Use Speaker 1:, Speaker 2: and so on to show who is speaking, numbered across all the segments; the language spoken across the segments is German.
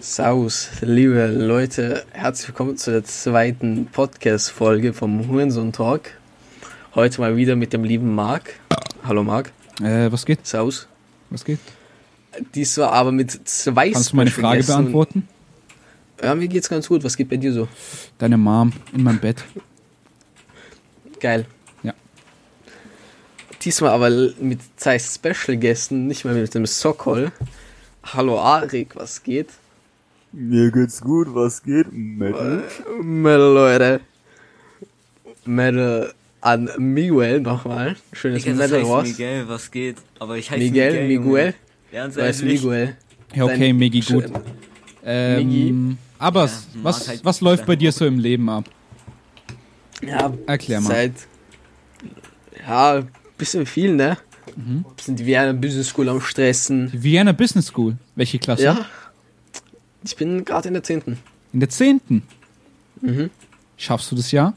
Speaker 1: Servus, liebe Leute, herzlich willkommen zu der zweiten Podcast-Folge vom Hurensohn Talk. Heute mal wieder mit dem lieben Marc. Hallo Marc.
Speaker 2: Äh, was geht?
Speaker 1: Servus.
Speaker 2: Was geht?
Speaker 1: Diesmal aber mit zwei
Speaker 2: Kannst du meine Frage
Speaker 1: Gästen.
Speaker 2: beantworten?
Speaker 1: Ja, mir geht's ganz gut. Was geht bei dir so?
Speaker 2: Deine Mom in meinem Bett.
Speaker 1: Geil.
Speaker 2: Ja.
Speaker 1: Diesmal aber mit zwei Special Gästen, nicht mehr mit dem Sokol. Hallo Arik, was geht?
Speaker 3: Mir geht's gut, was geht? Metal?
Speaker 1: Metal, Leute. Metal an Miguel nochmal. Schönes
Speaker 4: das
Speaker 1: Metal
Speaker 4: heißt
Speaker 1: Ross.
Speaker 4: Miguel, was geht? Aber ich heiße
Speaker 1: Miguel,
Speaker 4: Miguel.
Speaker 1: Miguel. Wer ist
Speaker 4: ehrlich.
Speaker 1: Miguel?
Speaker 2: Ja, okay, Migi, gut. Ähm,
Speaker 1: Migi?
Speaker 2: aber
Speaker 4: Ja,
Speaker 2: was,
Speaker 4: halt
Speaker 2: was läuft bei dir so im Leben ab?
Speaker 1: Ja,
Speaker 2: Erklär mal.
Speaker 1: seit. Ja, bisschen viel, ne?
Speaker 2: Mhm.
Speaker 1: Bisschen die Vienna Business School am Stressen.
Speaker 2: Die Vienna Business School. Welche Klasse?
Speaker 1: Ja. Ich bin gerade in der 10.
Speaker 2: In der zehnten.
Speaker 1: Mhm.
Speaker 2: Schaffst du das Jahr?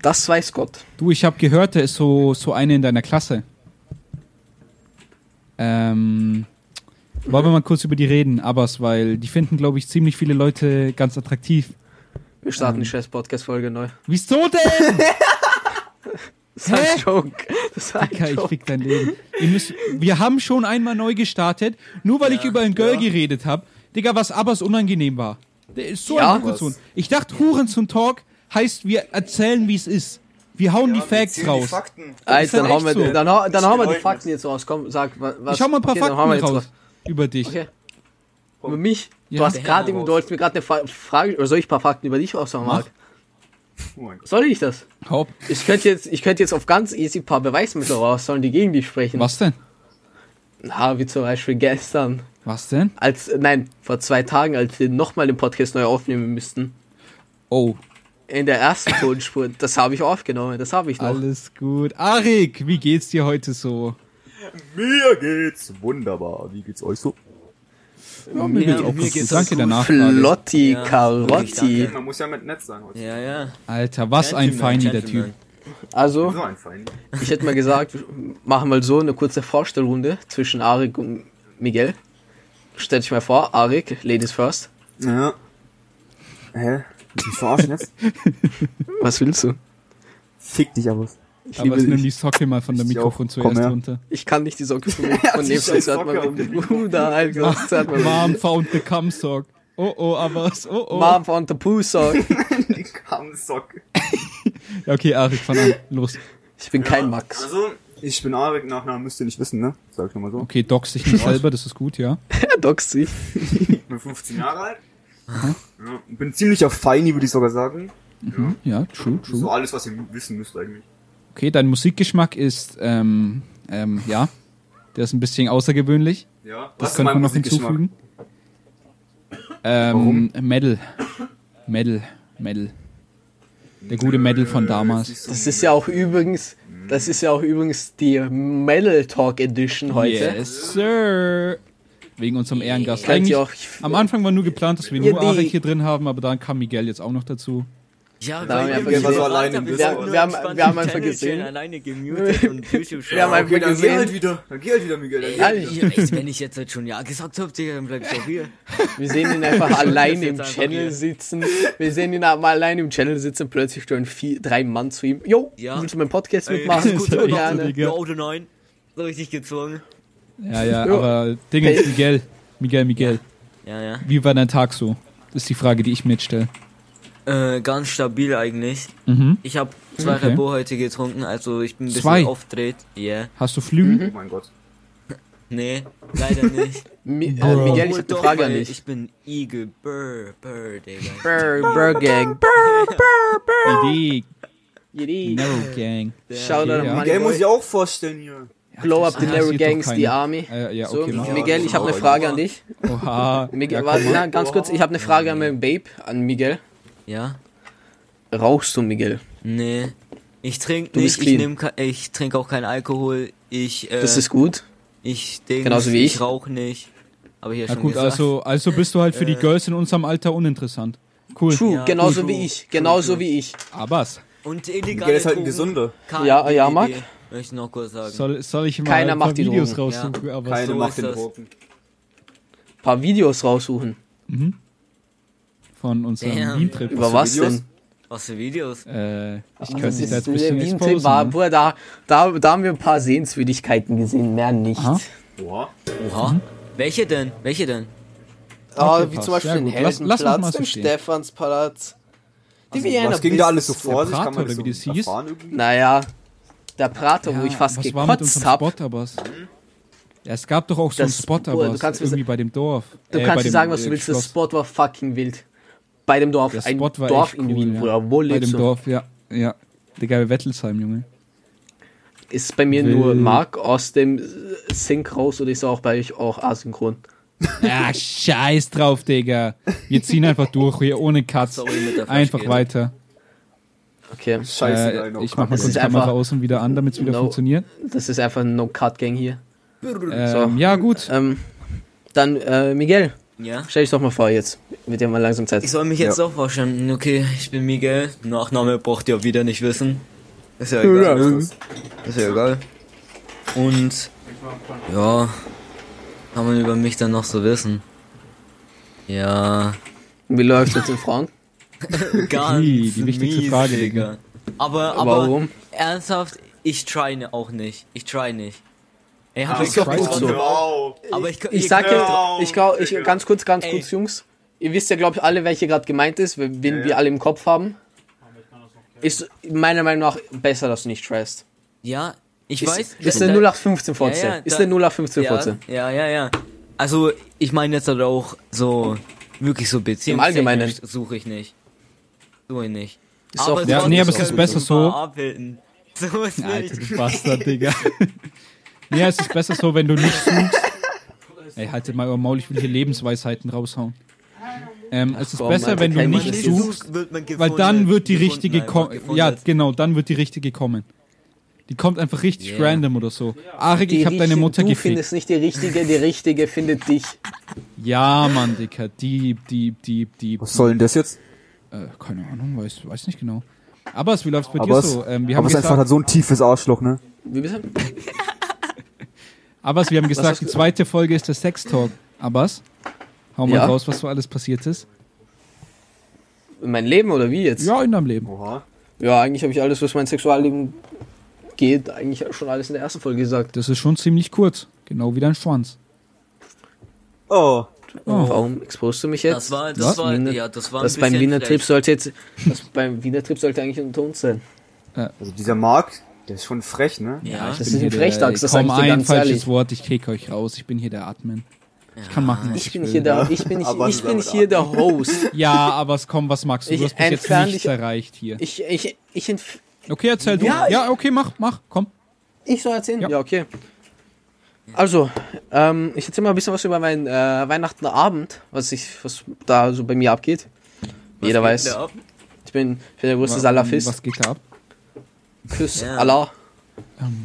Speaker 1: Das weiß Gott.
Speaker 2: Du, ich habe gehört, da ist so, so eine in deiner Klasse. Ähm, wollen wir mal kurz über die reden, Abbas, weil die finden, glaube ich, ziemlich viele Leute ganz attraktiv.
Speaker 1: Wir starten
Speaker 2: Ähm.
Speaker 1: die scheiß Podcast-Folge neu.
Speaker 2: Wieso denn?
Speaker 1: Das war ein? Joke. Das war ein
Speaker 2: Digga, ich
Speaker 1: Joke.
Speaker 2: fick dein Leben. Ihr müsst, wir haben schon einmal neu gestartet, nur weil ich über ein Girl geredet habe. Digga, was Abbas unangenehm war. Der ist so
Speaker 1: Ja.
Speaker 2: ein Hurensohn. Ich dachte, Hurensohn Talk heißt, wir erzählen, wie es ist. Wir hauen die Facts raus.
Speaker 3: Fakten.
Speaker 1: Alter, dann
Speaker 2: ja
Speaker 1: hauen wir,
Speaker 2: so.
Speaker 1: dann, hau- dann hauen wir die. Fakten jetzt raus. Komm, sag, wa- was.
Speaker 2: Ich hau mal ein paar
Speaker 1: okay, dann
Speaker 2: Fakten raus über dich.
Speaker 1: Okay. Über mich?
Speaker 2: Ja.
Speaker 1: Du hast gerade,
Speaker 4: Herr
Speaker 1: du wolltest mir gerade eine Frage, oder soll ich ein paar Fakten über dich aussagen, Marc?
Speaker 3: Oh mein Gott.
Speaker 1: Soll ich das?
Speaker 2: Haupt.
Speaker 1: Ich könnte jetzt, ich könnte jetzt auf ganz easy ein paar Beweismittel rausholen, die gegen dich sprechen.
Speaker 2: Was denn?
Speaker 1: Na, wie zum Beispiel gestern.
Speaker 2: Was denn?
Speaker 1: Als, nein, vor zwei Tagen, als wir nochmal den Podcast neu aufnehmen müssten.
Speaker 2: Oh,
Speaker 1: In der ersten Tonspur. Das habe ich aufgenommen, das habe ich noch.
Speaker 2: alles gut. Arik, wie geht's dir heute so?
Speaker 3: Mir geht's wunderbar. Wie geht's euch so?
Speaker 2: Ja, mir geht's auch
Speaker 4: mir geht's
Speaker 2: Danke
Speaker 4: gut.
Speaker 2: der Nachfrage.
Speaker 1: Flotti,
Speaker 4: Ja,
Speaker 1: Karotti.
Speaker 3: Man muss ja mit nett sein heute.
Speaker 4: Ja, ja.
Speaker 2: Alter, was ein
Speaker 4: Gentleman,
Speaker 2: Feini, der Typ.
Speaker 1: Also,
Speaker 3: ein
Speaker 1: ich hätte mal gesagt, wir machen mal so eine kurze Vorstellrunde zwischen Arik und Miguel. Stell dich mal vor, Arik, Ladies first.
Speaker 3: Ja. Hä? Mich verarschen jetzt?
Speaker 1: Was willst du?
Speaker 3: Fick dich aber.
Speaker 1: Ich
Speaker 2: Aber
Speaker 1: liebe
Speaker 2: es nimm
Speaker 1: dich.
Speaker 2: die Socke mal von der Mikrofon
Speaker 3: auch.
Speaker 2: zuerst
Speaker 3: Komm her.
Speaker 2: runter.
Speaker 1: Ich kann nicht die Socke von dem hat man
Speaker 3: Socke auf
Speaker 1: Bruder hat man
Speaker 2: Mom found the cum sock. Oh oh, aber was? Oh oh.
Speaker 1: Mom von der Poo Sock.
Speaker 3: Die Kammsocke.
Speaker 2: Ja, okay, Arik, fang an. Los.
Speaker 1: Ich bin kein Max.
Speaker 3: Also, ich bin Arik, Nachnamen müsst ihr nicht wissen, ne? Sag ich nochmal so.
Speaker 2: Okay, dox dich nicht selber, das ist gut, ja.
Speaker 1: Doxt sich.
Speaker 3: Ich bin 15 Jahre alt. Ja, bin ziemlicher Feini, würde ich sogar sagen.
Speaker 2: Ja, true,
Speaker 3: So
Speaker 2: true.
Speaker 3: alles, was ihr wissen müsst eigentlich.
Speaker 2: Okay, dein Musikgeschmack ist, ähm, ähm, ja, der ist ein bisschen außergewöhnlich.
Speaker 3: Ja.
Speaker 2: Das
Speaker 3: ist
Speaker 2: könnte man noch hinzufügen. Ähm, Metal. Metal. Metal. Der gute Metal von damals.
Speaker 1: Das ist ja auch übrigens, das ist ja auch übrigens die Metal Talk Edition heute.
Speaker 2: Yes, sir. Wegen unserem Ehrengast.
Speaker 1: Könnt
Speaker 2: Eigentlich, am Anfang war nur geplant, dass wir nur Arik hier drin haben, aber dann kam Miguel jetzt auch noch dazu.
Speaker 4: Ja,
Speaker 1: Da haben wir
Speaker 4: wir
Speaker 1: gesehen-
Speaker 4: so
Speaker 3: alleine
Speaker 4: alleine
Speaker 3: im
Speaker 1: Wir-
Speaker 4: wir,
Speaker 1: wir haben- wir haben einfach gesehen-
Speaker 4: alleine gemutet und
Speaker 1: Wir haben einfach
Speaker 3: Okay, dann geh
Speaker 1: gesehen-
Speaker 3: halt wieder. Dann geh halt wieder, Miguel. Dann geh
Speaker 1: Ja,
Speaker 3: halt wieder.
Speaker 4: Ja, echt, wenn ich jetzt halt schon ja gesagt hab, Digga, dann bleib ich doch hier.
Speaker 1: wir sehen ihn einfach allein
Speaker 4: jetzt
Speaker 1: im Channel
Speaker 4: hier.
Speaker 1: sitzen. Wir sehen ihn aber allein im Channel sitzen. Plötzlich steuern vier, drei Mann zu ihm. Jo,
Speaker 4: Ja.
Speaker 1: willst du meinen Podcast
Speaker 4: Ey,
Speaker 1: mitmachen?
Speaker 4: gut,
Speaker 1: so gerne.
Speaker 4: Ja, Auto 9. So richtig gezwungen.
Speaker 2: Ja, ja,
Speaker 1: Jo.
Speaker 2: aber Ding ist Miguel. Miguel, Miguel.
Speaker 4: Ja, ja.
Speaker 2: Wie war dein Tag so? Das ist die Frage, die ich mir jetzt stelle.
Speaker 4: Äh, ganz stabil eigentlich.
Speaker 2: Mhm.
Speaker 4: Ich habe zwei
Speaker 2: Okay.
Speaker 4: Bull heute getrunken, also ich bin ein bisschen
Speaker 2: Zwei?
Speaker 4: aufgedreht. Yeah.
Speaker 2: Hast du Flügel?
Speaker 3: Oh mein Gott.
Speaker 4: Nee, leider nicht.
Speaker 1: Mi äh. Miguel, ich hab
Speaker 4: doch,
Speaker 1: eine Frage an dich.
Speaker 4: Ich bin Eagle Burr, Burr, Digga.
Speaker 1: Burr, Burr Gang. Burr, Burr, Burr.
Speaker 2: Idee.
Speaker 1: Yidi.
Speaker 2: Narrow Gang. Ja.
Speaker 1: mal.
Speaker 3: Miguel muss ich auch vorstellen hier.
Speaker 1: Blow up the narrow gangs, die. Army.
Speaker 2: Äh, ja,
Speaker 1: So,
Speaker 2: okay, mach.
Speaker 1: Miguel, ich habe eine
Speaker 3: Ja,
Speaker 1: Frage an dich.
Speaker 2: Oha.
Speaker 1: Miguel,
Speaker 2: Ja,
Speaker 1: warte, na, ganz kurz, ich habe eine Frage an meinen Babe, an Miguel.
Speaker 4: Ja?
Speaker 1: Rauchst du, Miguel?
Speaker 4: Nee. Ich trinke nicht, ich, nehm, ich trinke auch keinen Alkohol. Ich, äh,
Speaker 1: Das ist gut.
Speaker 4: ich denk,
Speaker 1: genauso wie ich.
Speaker 4: Ich rauche nicht. Aber hier
Speaker 2: Ja
Speaker 4: schon
Speaker 2: gut,
Speaker 4: gesagt.
Speaker 2: also, also bist du halt für die
Speaker 4: Äh.
Speaker 2: Girls in unserem Alter uninteressant. Cool.
Speaker 1: True,
Speaker 4: Ja,
Speaker 1: genauso
Speaker 4: true,
Speaker 1: wie ich.
Speaker 4: true,
Speaker 1: Genauso
Speaker 4: true.
Speaker 1: wie ich.
Speaker 2: Abbas.
Speaker 4: Und illegale
Speaker 3: Miguel ist halt ein Gesunder.
Speaker 1: Ja, ja, Marc?
Speaker 4: Möchte ich noch kurz sagen.
Speaker 2: Soll, soll ich mal
Speaker 1: Keiner
Speaker 2: ein paar
Speaker 1: macht die
Speaker 2: Videos
Speaker 1: Drogen.
Speaker 2: raussuchen?
Speaker 4: Ja.
Speaker 2: Aber
Speaker 3: Keine
Speaker 4: so
Speaker 3: macht den. Drogen.
Speaker 1: paar Videos raussuchen.
Speaker 2: Von unserem
Speaker 4: Damn.
Speaker 2: Wien-Trip.
Speaker 1: Über was
Speaker 3: Videos?
Speaker 1: denn?
Speaker 4: Was für Videos?
Speaker 2: Äh, ich
Speaker 1: Das
Speaker 2: könnte jetzt ein
Speaker 1: der
Speaker 2: bisschen
Speaker 1: Wien-Trip war,
Speaker 2: ne?
Speaker 1: Bruder, da, da, da haben wir ein paar Sehenswürdigkeiten gesehen, mehr nicht.
Speaker 2: Aha.
Speaker 3: Boah.
Speaker 4: Oha. Welche denn? Welche denn?
Speaker 1: Ah,
Speaker 2: Okay,
Speaker 1: wie
Speaker 2: passt.
Speaker 1: zum Beispiel den
Speaker 2: gut. Lass- lass uns mal
Speaker 1: Heldenplatz,
Speaker 2: so
Speaker 1: den
Speaker 2: stehen.
Speaker 1: Stephanspalast. Die
Speaker 3: Also,
Speaker 1: Wiener
Speaker 3: was ging da alles so vor sich? Kann man das
Speaker 2: oder
Speaker 3: so
Speaker 2: wie das hieß?
Speaker 1: Naja, der Prater, wo
Speaker 2: Ja,
Speaker 1: ich fast
Speaker 2: was war mit
Speaker 1: gekotzt habe.
Speaker 2: Ja, es gab doch auch so einen
Speaker 1: Das-
Speaker 2: Spot,
Speaker 1: Bruder,
Speaker 2: aber
Speaker 1: du kannst mir
Speaker 2: irgendwie bei dem Dorf.
Speaker 1: Du
Speaker 2: Äh,
Speaker 1: kannst dir sagen, was du
Speaker 2: äh,
Speaker 1: willst, das
Speaker 2: Schloss.
Speaker 1: Spot war fucking wild. Bei dem Dorf,
Speaker 2: Der
Speaker 1: ein
Speaker 2: Spot war
Speaker 1: Dorf
Speaker 2: echt
Speaker 1: in
Speaker 2: cool,
Speaker 1: Wien,
Speaker 2: ja.
Speaker 1: Bruder. Wo
Speaker 2: Bei dem
Speaker 1: du?
Speaker 2: Dorf, ja. Ja. Digga, bei Wettelsheim, Junge.
Speaker 1: Ist bei mir
Speaker 2: Wild.
Speaker 1: nur Mark aus dem Sync raus oder ist er auch bei euch auch asynchron?
Speaker 2: Ja, scheiß drauf, Digga. Wir ziehen einfach durch hier ohne Cuts. Einfach weiter.
Speaker 1: Okay,
Speaker 3: Scheiße,
Speaker 2: Äh, ich mach mal
Speaker 1: Das
Speaker 2: kurz die Kamera
Speaker 1: einfach-
Speaker 2: aus und wieder an, damit es wieder
Speaker 1: No.
Speaker 2: funktioniert.
Speaker 1: das ist einfach ein No-Cut-Gang hier.
Speaker 2: Ähm, Ja, gut.
Speaker 1: Ähm, dann, äh, Miguel,
Speaker 4: Ja?
Speaker 1: stell dich doch mal vor jetzt. Wird ja mal langsam Zeit.
Speaker 4: Ich soll mich jetzt
Speaker 3: Ja.
Speaker 4: auch vorstellen. Okay, ich bin Miguel. Nachname braucht ihr wieder nicht wissen. Ist ja egal. Ist ja egal. Und ja, kann man über mich dann noch so wissen? Ja,
Speaker 1: Wie läuft es mit den Frauen?
Speaker 4: ganz
Speaker 2: Die- die wichtigste
Speaker 4: mies,
Speaker 2: Frage,
Speaker 4: Digga. Aber, aber
Speaker 1: Warum?
Speaker 4: ernsthaft, ich try ne- auch nicht. Ich try nicht. Ey, hab ich
Speaker 1: ist doch so.
Speaker 3: Wow.
Speaker 4: Aber ich,
Speaker 1: Ich
Speaker 4: ihr
Speaker 1: sag ja, ich glaube, ich, ganz kurz, ganz
Speaker 4: Ey.
Speaker 1: kurz, Jungs. Ihr wisst ja, glaube ich, alle, welche gerade gemeint ist, wen wir alle im Kopf haben. Ist meiner Meinung nach besser, dass du nicht trust.
Speaker 4: Ja, ich
Speaker 1: Ist,
Speaker 4: weiß.
Speaker 1: ist eine 0815 Fotze.
Speaker 4: Ja, ja,
Speaker 1: ist eine 0815
Speaker 4: ja,
Speaker 1: Fotze.
Speaker 4: ja, ja, ja. Also, ich meine jetzt halt auch so, wirklich so Beziehungen.
Speaker 1: Allgemeinen.
Speaker 4: Suche ich nicht. Suche ich nicht.
Speaker 1: Ist auch-
Speaker 2: Ja, nee, aber es ist besser so.
Speaker 4: abbilden. So ist
Speaker 2: Alter,
Speaker 4: nicht.
Speaker 2: du Bastard, Digga. ja, es ist besser so, wenn du nicht suchst. Ey, haltet mal euer Maul, ich will hier Lebensweisheiten raushauen. Ähm, es ist
Speaker 1: komm,
Speaker 2: besser,
Speaker 1: Alter,
Speaker 2: wenn du nicht suchst,
Speaker 4: wird man
Speaker 2: weil dann wird die
Speaker 4: Gefunden,
Speaker 2: richtige kommen. Ja, genau, dann wird die richtige kommen. Die kommt einfach richtig
Speaker 4: Yeah.
Speaker 2: random oder so. Arik,
Speaker 1: Die
Speaker 2: ich hab deine Mutter
Speaker 1: du
Speaker 2: gefickt.
Speaker 1: findest nicht die richtige, die richtige findet dich.
Speaker 2: Ja, Mann, Dicker. Die, die, die, die.
Speaker 3: Was soll denn das jetzt?
Speaker 2: Äh, keine Ahnung, weiß, weiß nicht genau. Aber es, wie läuft's bei
Speaker 3: Aber
Speaker 2: dir
Speaker 3: es,
Speaker 2: so? Ähm, wir
Speaker 3: aber
Speaker 2: haben
Speaker 3: es ist einfach
Speaker 2: gesagt,
Speaker 3: halt so ein tiefes Arschloch, ne?
Speaker 1: Wie bitte?
Speaker 2: Abbas, wir haben gesagt, die
Speaker 1: du-
Speaker 2: zweite Folge ist der Sex Talk. Abbas, hau mal
Speaker 1: Ja?
Speaker 2: raus, was so alles passiert ist.
Speaker 1: In mein Leben oder wie jetzt?
Speaker 2: Ja, in deinem Leben.
Speaker 3: Oha.
Speaker 1: Ja, eigentlich habe ich alles, was mein Sexualleben geht, eigentlich schon alles in der ersten Folge gesagt.
Speaker 2: Das ist schon ziemlich kurz. Genau wie dein Schwanz.
Speaker 3: Oh.
Speaker 2: Oh.
Speaker 1: Warum exposst du mich jetzt?
Speaker 4: Das war,
Speaker 2: Was?
Speaker 4: das war,
Speaker 1: Wiener-
Speaker 4: ja, das war ein
Speaker 1: das beim
Speaker 4: bisschen
Speaker 1: Wiener Trip sollte jetzt, das beim Wiener Trip sollte eigentlich unter uns sein.
Speaker 3: Also dieser Mark, der ist schon frech, ne?
Speaker 4: Ja,
Speaker 1: Das
Speaker 2: bin
Speaker 1: ist ein
Speaker 2: hier der-
Speaker 1: Frechdachs, das sag
Speaker 2: Komm,
Speaker 1: ich dir
Speaker 2: ein
Speaker 1: ganz
Speaker 2: falsches
Speaker 1: ehrlich.
Speaker 2: Wort, ich kick euch raus. Ich bin hier der Admin. Ich kann machen, was
Speaker 1: Ich
Speaker 2: ich,
Speaker 1: bin
Speaker 2: will.
Speaker 1: hier der, ich bin, ich, ich bin hier der Host.
Speaker 2: Ja, aber es komm, was magst du?
Speaker 1: Ich
Speaker 2: Du hast bis jetzt nichts
Speaker 1: dich-
Speaker 2: erreicht hier.
Speaker 1: Ich, ich, ich,
Speaker 2: Okay, erzähl du.
Speaker 1: Ja,
Speaker 2: Ja, okay, mach, mach, komm.
Speaker 1: ich soll erzählen?
Speaker 2: Ja.
Speaker 1: Ja, okay. Also, ähm, ich erzähle mal ein bisschen was über meinen äh, Weihnachtenabend, was ich, was da so bei mir abgeht.
Speaker 4: Was
Speaker 1: Jeder weiß, ich bin, ich bin der größte
Speaker 2: Was
Speaker 1: Salafist.
Speaker 2: geht da ab?
Speaker 1: Küss
Speaker 4: Ja.
Speaker 1: Allah.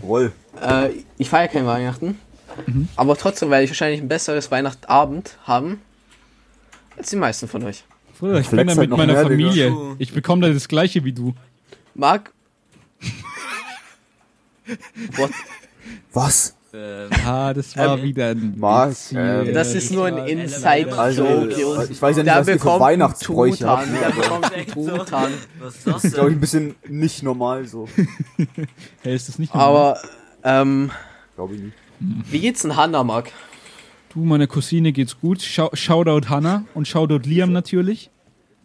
Speaker 3: Roll.
Speaker 1: Äh, ich feiere kein Weihnachten,
Speaker 2: Mhm.
Speaker 1: aber trotzdem werde ich wahrscheinlich ein besseres Weihnachtabend haben als die meisten von euch.
Speaker 2: Bruder, ich bin
Speaker 3: Flex
Speaker 2: da
Speaker 3: halt
Speaker 2: mit meiner
Speaker 3: mehr, Digga.
Speaker 2: Familie.
Speaker 4: Puh.
Speaker 2: Ich bekomme da das gleiche wie du.
Speaker 1: Marc? What?
Speaker 3: Was?
Speaker 4: Ähm,
Speaker 2: Ah, das war
Speaker 1: Ähm,
Speaker 2: wieder ein
Speaker 3: Mark,
Speaker 2: Witz
Speaker 3: ähm.
Speaker 1: Das ist nur ein
Speaker 4: Also,
Speaker 1: Inside-Joke, Jungs.
Speaker 3: ich weiß ja nicht,
Speaker 1: Der
Speaker 3: was ihr für Weihnachtsbräuche habt.
Speaker 1: Truthahn, der bekommt einen Truthahn.
Speaker 4: was ist das
Speaker 3: Das ist, glaube ich,
Speaker 4: denn?
Speaker 3: ein bisschen nicht normal so.
Speaker 2: Hey, ist das nicht normal?
Speaker 1: Aber, ähm,
Speaker 3: Glaube ich nicht.
Speaker 1: Wie geht's denn Hanna, Marc?
Speaker 2: Du, meiner Cousine geht's gut. Schau Shoutout Hannah und Shoutout Liam natürlich.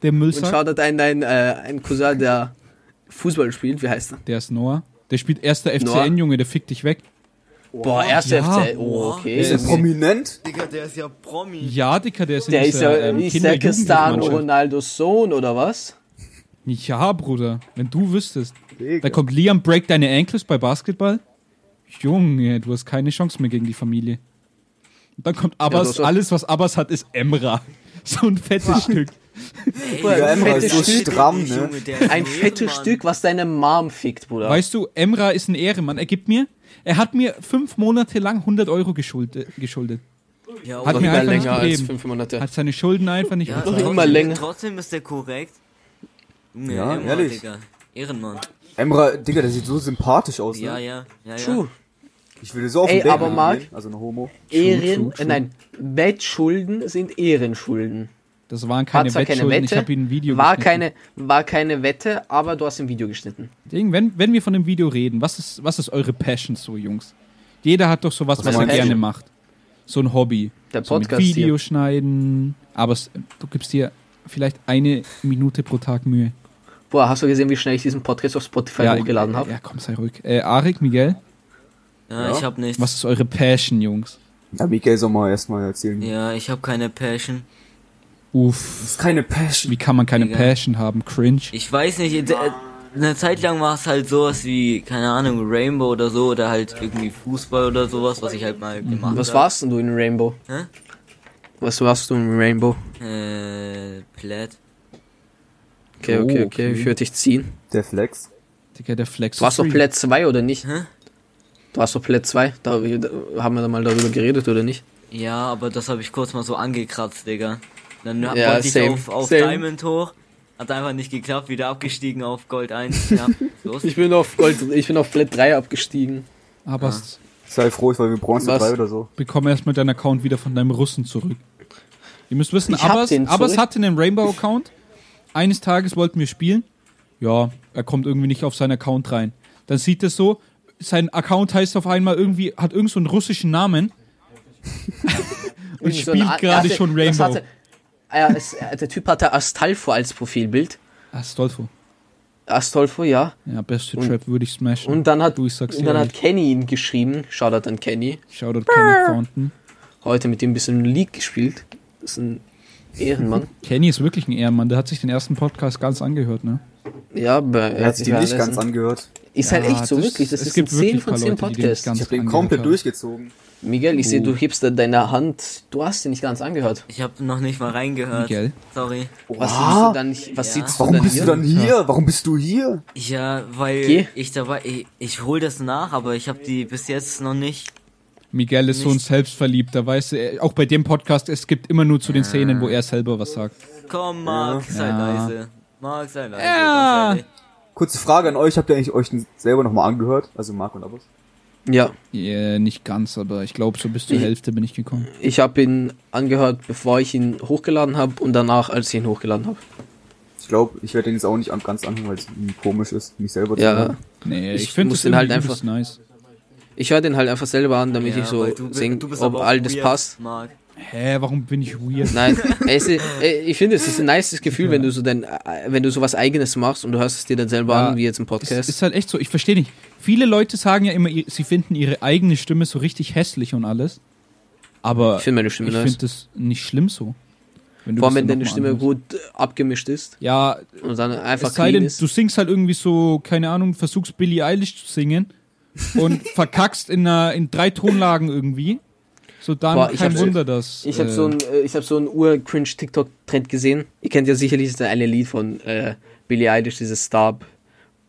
Speaker 2: Der
Speaker 1: Und
Speaker 2: Müllsack.
Speaker 1: schaut da ein, ein, äh, ein Cousin, der Fußball spielt, wie heißt er?
Speaker 2: Der ist Noah. Der spielt erster. FCN, Junge, der fickt dich weg.
Speaker 1: Boah, erster
Speaker 2: ja.
Speaker 1: FC. Oh, okay.
Speaker 3: Ist er
Speaker 2: ist-
Speaker 3: prominent?
Speaker 4: Digga, der ist ja Promi.
Speaker 2: Ja, Dicker, der ist in
Speaker 1: Der ist ja
Speaker 2: ähm,
Speaker 1: ist der Cristiano. Ronaldos Sohn, oder was?
Speaker 2: Ja, Bruder, wenn du wüsstest.
Speaker 3: Digga.
Speaker 2: Da kommt Liam, break deine Ankles bei Basketball. Junge, du hast keine Chance mehr gegen die Familie. Und dann kommt Abbas,
Speaker 1: war-
Speaker 2: alles was Abbas hat, ist Emra. So ein fettes Stück.
Speaker 4: Ey,
Speaker 1: Bruder,
Speaker 3: Ja,
Speaker 1: fettes
Speaker 3: ist so
Speaker 1: Stück.
Speaker 3: stramm, ne?
Speaker 4: Junge,
Speaker 1: Ein fettes
Speaker 4: Ehrenmann.
Speaker 1: Stück, was deine Mom fickt, Bruder.
Speaker 2: Weißt du, Emra ist ein Ehrenmann. Er gibt mir, er hat mir fünf Monate lang 100 Euro geschuldet. geschuldet.
Speaker 4: Ja,
Speaker 2: Hat mir
Speaker 1: immer
Speaker 2: einfach nicht
Speaker 1: länger als
Speaker 2: gegeben.
Speaker 1: fünf Monate.
Speaker 2: Hat seine Schulden einfach nicht
Speaker 4: ja,
Speaker 2: bezahlt.
Speaker 1: immer
Speaker 4: trotzdem,
Speaker 1: länger.
Speaker 4: Trotzdem ist der korrekt. Junge,
Speaker 3: Ja,
Speaker 4: Emma,
Speaker 3: ehrlich.
Speaker 4: Digga. Ehrenmann.
Speaker 3: Emra, Digga, der sieht so sympathisch aus, ne?
Speaker 4: Ja, ja, ja, ja.
Speaker 1: True.
Speaker 3: Ich würde so auf
Speaker 1: Ey,
Speaker 3: Date
Speaker 1: aber Marc-
Speaker 3: also eine Homo.
Speaker 1: Ehren,
Speaker 2: true,
Speaker 1: äh,
Speaker 2: true.
Speaker 1: nein, Wettschulden sind Ehrenschulden.
Speaker 2: Das waren
Speaker 1: War
Speaker 2: keine
Speaker 1: zwar keine
Speaker 2: Wettschulden, ich
Speaker 1: Wette,
Speaker 2: habe ein Video
Speaker 1: war
Speaker 2: geschnitten.
Speaker 1: keine, war keine Wette, aber du hast ein Video geschnitten.
Speaker 2: Ding, wenn, wenn wir von dem Video reden, was ist, was ist eure Passion so, Jungs? Jeder hat doch sowas, was,
Speaker 1: ist
Speaker 2: er gerne macht. So ein Hobby.
Speaker 1: Der
Speaker 2: So mit
Speaker 1: Podcast
Speaker 2: Video
Speaker 1: hier.
Speaker 2: schneiden. Aber es, du gibst dir vielleicht eine Minute pro Tag Mühe.
Speaker 1: Boah, hast du gesehen, wie schnell ich diesen Podcast auf Spotify hochgeladen
Speaker 2: ja,
Speaker 1: habe?
Speaker 2: Ja, komm, sei ruhig. Äh, Arik, Miguel,
Speaker 4: Ja,
Speaker 3: Ja.
Speaker 4: ich hab nichts.
Speaker 2: was ist eure Passion, Jungs?
Speaker 3: Ja, Miguel soll mal erstmal erzählen.
Speaker 4: Ja, ich hab keine Passion.
Speaker 2: Uff,
Speaker 3: Das ist keine Passion.
Speaker 2: wie kann man keine
Speaker 4: Digga.
Speaker 2: Passion haben? Cringe.
Speaker 4: Ich weiß nicht, äh, eine Zeit lang war es halt sowas wie, keine Ahnung, Rainbow oder so, oder halt irgendwie Fußball oder sowas, was ich halt mal gemacht
Speaker 1: Was
Speaker 4: hab.
Speaker 1: warst denn du in Rainbow?
Speaker 4: Hä?
Speaker 1: Was warst du in Rainbow?
Speaker 4: Äh, Plaid.
Speaker 1: Okay,
Speaker 2: Oh,
Speaker 1: okay, okay,
Speaker 2: okay.
Speaker 1: ich würde dich ziehen.
Speaker 3: Der Flex.
Speaker 2: Digga, der Flex.
Speaker 1: Du warst doch. Plätz 2 oder nicht?
Speaker 4: Hä?
Speaker 1: Du warst doch Plätz 2. Da, da haben wir da mal darüber geredet oder nicht?
Speaker 4: Ja, aber das habe ich kurz mal so angekratzt, Digga. Dann
Speaker 1: Ja,
Speaker 4: wollte ich auf, auf
Speaker 1: same.
Speaker 4: Diamond hoch. Hat einfach nicht geklappt, wieder abgestiegen auf Gold 1. Ja, los.
Speaker 1: Ich bin auf Gold, ich bin auf Plätz 3 abgestiegen.
Speaker 2: Aber es-
Speaker 3: Sei froh, ich war wie Bronze
Speaker 1: Was?
Speaker 3: 3 oder so.
Speaker 2: bekomme erstmal deinen Account wieder von deinem Russen zurück. Ihr müsst wissen,
Speaker 1: hab
Speaker 2: Abbas, hatte einen Rainbow-Account. Eines Tages wollten wir spielen. Ja, er kommt irgendwie nicht auf seinen Account rein. Dann sieht es so, sein Account heißt auf einmal irgendwie, hat irgend so einen russischen Namen. und
Speaker 1: Irgendwie
Speaker 2: spielt gerade
Speaker 1: er hatte-
Speaker 2: schon Rainbow.
Speaker 1: Hatte, ja, es, äh, der Typ hatte Astolfo als Profilbild.
Speaker 2: Astolfo.
Speaker 1: Astolfo, ja.
Speaker 2: Ja, beste
Speaker 1: Und-
Speaker 2: Trap würde ich smashen.
Speaker 1: Und dann hat,
Speaker 2: du,
Speaker 1: und dann
Speaker 2: ehrlich.
Speaker 1: hat Kenny ihn geschrieben. Shoutout an Kenny.
Speaker 2: Shoutout Kenneth Fountain.
Speaker 1: Heute mit ihm ein bisschen League gespielt. Das ist ein Ehrenmann.
Speaker 2: Kenny ist wirklich ein Ehrenmann. Der hat sich den ersten Podcast ganz angehört, ne?
Speaker 1: ja, aber er
Speaker 3: hat sich den nicht ganz
Speaker 1: an.
Speaker 3: angehört.
Speaker 1: Ist halt
Speaker 2: Ja,
Speaker 1: echt so,
Speaker 2: das-
Speaker 1: wirklich. Das
Speaker 2: es
Speaker 1: ist
Speaker 2: gibt
Speaker 1: ein 10
Speaker 2: wirklich
Speaker 1: von
Speaker 2: paar
Speaker 1: 10
Speaker 2: Leute, die den nicht
Speaker 1: Podcasts.
Speaker 3: Ich hab den komplett durchgezogen.
Speaker 1: Miguel, ich sehe,
Speaker 2: Oh.
Speaker 1: du hebst da deine Hand. Du hast den nicht ganz angehört.
Speaker 4: Ich habe noch nicht mal reingehört.
Speaker 2: Miguel.
Speaker 4: Sorry.
Speaker 1: Was
Speaker 3: Oha.
Speaker 1: siehst du dann nicht? Was
Speaker 4: Ja.
Speaker 1: sitzt
Speaker 3: Warum
Speaker 1: du dann
Speaker 3: bist
Speaker 1: hier?
Speaker 3: du dann hier? Warum bist du hier?
Speaker 4: Ja, weil
Speaker 1: Geh.
Speaker 4: ich dabei, ich, ich hol das nach, aber ich habe die bis jetzt noch nicht.
Speaker 2: Miguel ist so ein Selbstverliebter, weißt du, auch bei dem Podcast, es gibt immer nur zu den Szenen, wo er selber was sagt.
Speaker 4: Komm, Marc, sei
Speaker 2: Ja.
Speaker 4: leise. Marc, sei leise.
Speaker 2: Ja.
Speaker 3: Kurze Frage an euch, habt ihr eigentlich euch den selber nochmal angehört? Also Marc und Abbas?
Speaker 1: Ja,
Speaker 2: Ja, nicht ganz, aber ich glaube, so bis zur
Speaker 1: Ich-
Speaker 2: Hälfte bin ich gekommen.
Speaker 1: ich habe ihn angehört, bevor ich ihn hochgeladen habe und danach, als ich ihn hochgeladen habe.
Speaker 3: Ich glaube, ich werde den jetzt auch nicht an- ganz anhören, weil es komisch ist, mich selber zu
Speaker 1: Ja,
Speaker 3: hören.
Speaker 2: Nee, ich,
Speaker 1: Ich
Speaker 2: finde
Speaker 1: den halt einfach-
Speaker 2: nice.
Speaker 1: Ich höre den halt einfach selber an, damit
Speaker 4: Ja,
Speaker 1: ich so sehen,
Speaker 4: bist
Speaker 1: ob all das passt.
Speaker 4: Marc.
Speaker 2: Hä, warum bin ich weird?
Speaker 1: Nein, es ist, äh, ich finde, es ist ein nices Gefühl, wenn du so dein, äh, wenn du so was eigenes machst und du hörst es dir dann selber
Speaker 2: Ja,
Speaker 1: an, wie jetzt im
Speaker 2: Es
Speaker 1: Podcast.
Speaker 2: ist halt echt so, ich verstehe nicht. Viele Leute sagen ja immer, sie finden ihre eigene Stimme so richtig hässlich und alles. Aber
Speaker 1: Ich finde meine Stimme
Speaker 2: ich
Speaker 1: nice.
Speaker 2: finde das nicht schlimm so. Wenn du
Speaker 1: Vor allem, wenn deine Stimme gut äh, abgemischt ist
Speaker 2: Ja,
Speaker 1: und dann einfach
Speaker 2: es sei denn,
Speaker 1: ist.
Speaker 2: du singst halt irgendwie so, keine Ahnung, versuchst Billie Eilish zu singen und verkackst in, einer, in drei Tonlagen irgendwie. So dann
Speaker 1: Boah, ich
Speaker 2: kein Wunder, dass.
Speaker 1: Ich habe
Speaker 2: äh,
Speaker 1: so ein, äh, ich habe so einen Ur-Cringe-TikTok-Trend gesehen. Ihr kennt ja sicherlich das eine Lied von äh, Billie Eilish, dieses Stop,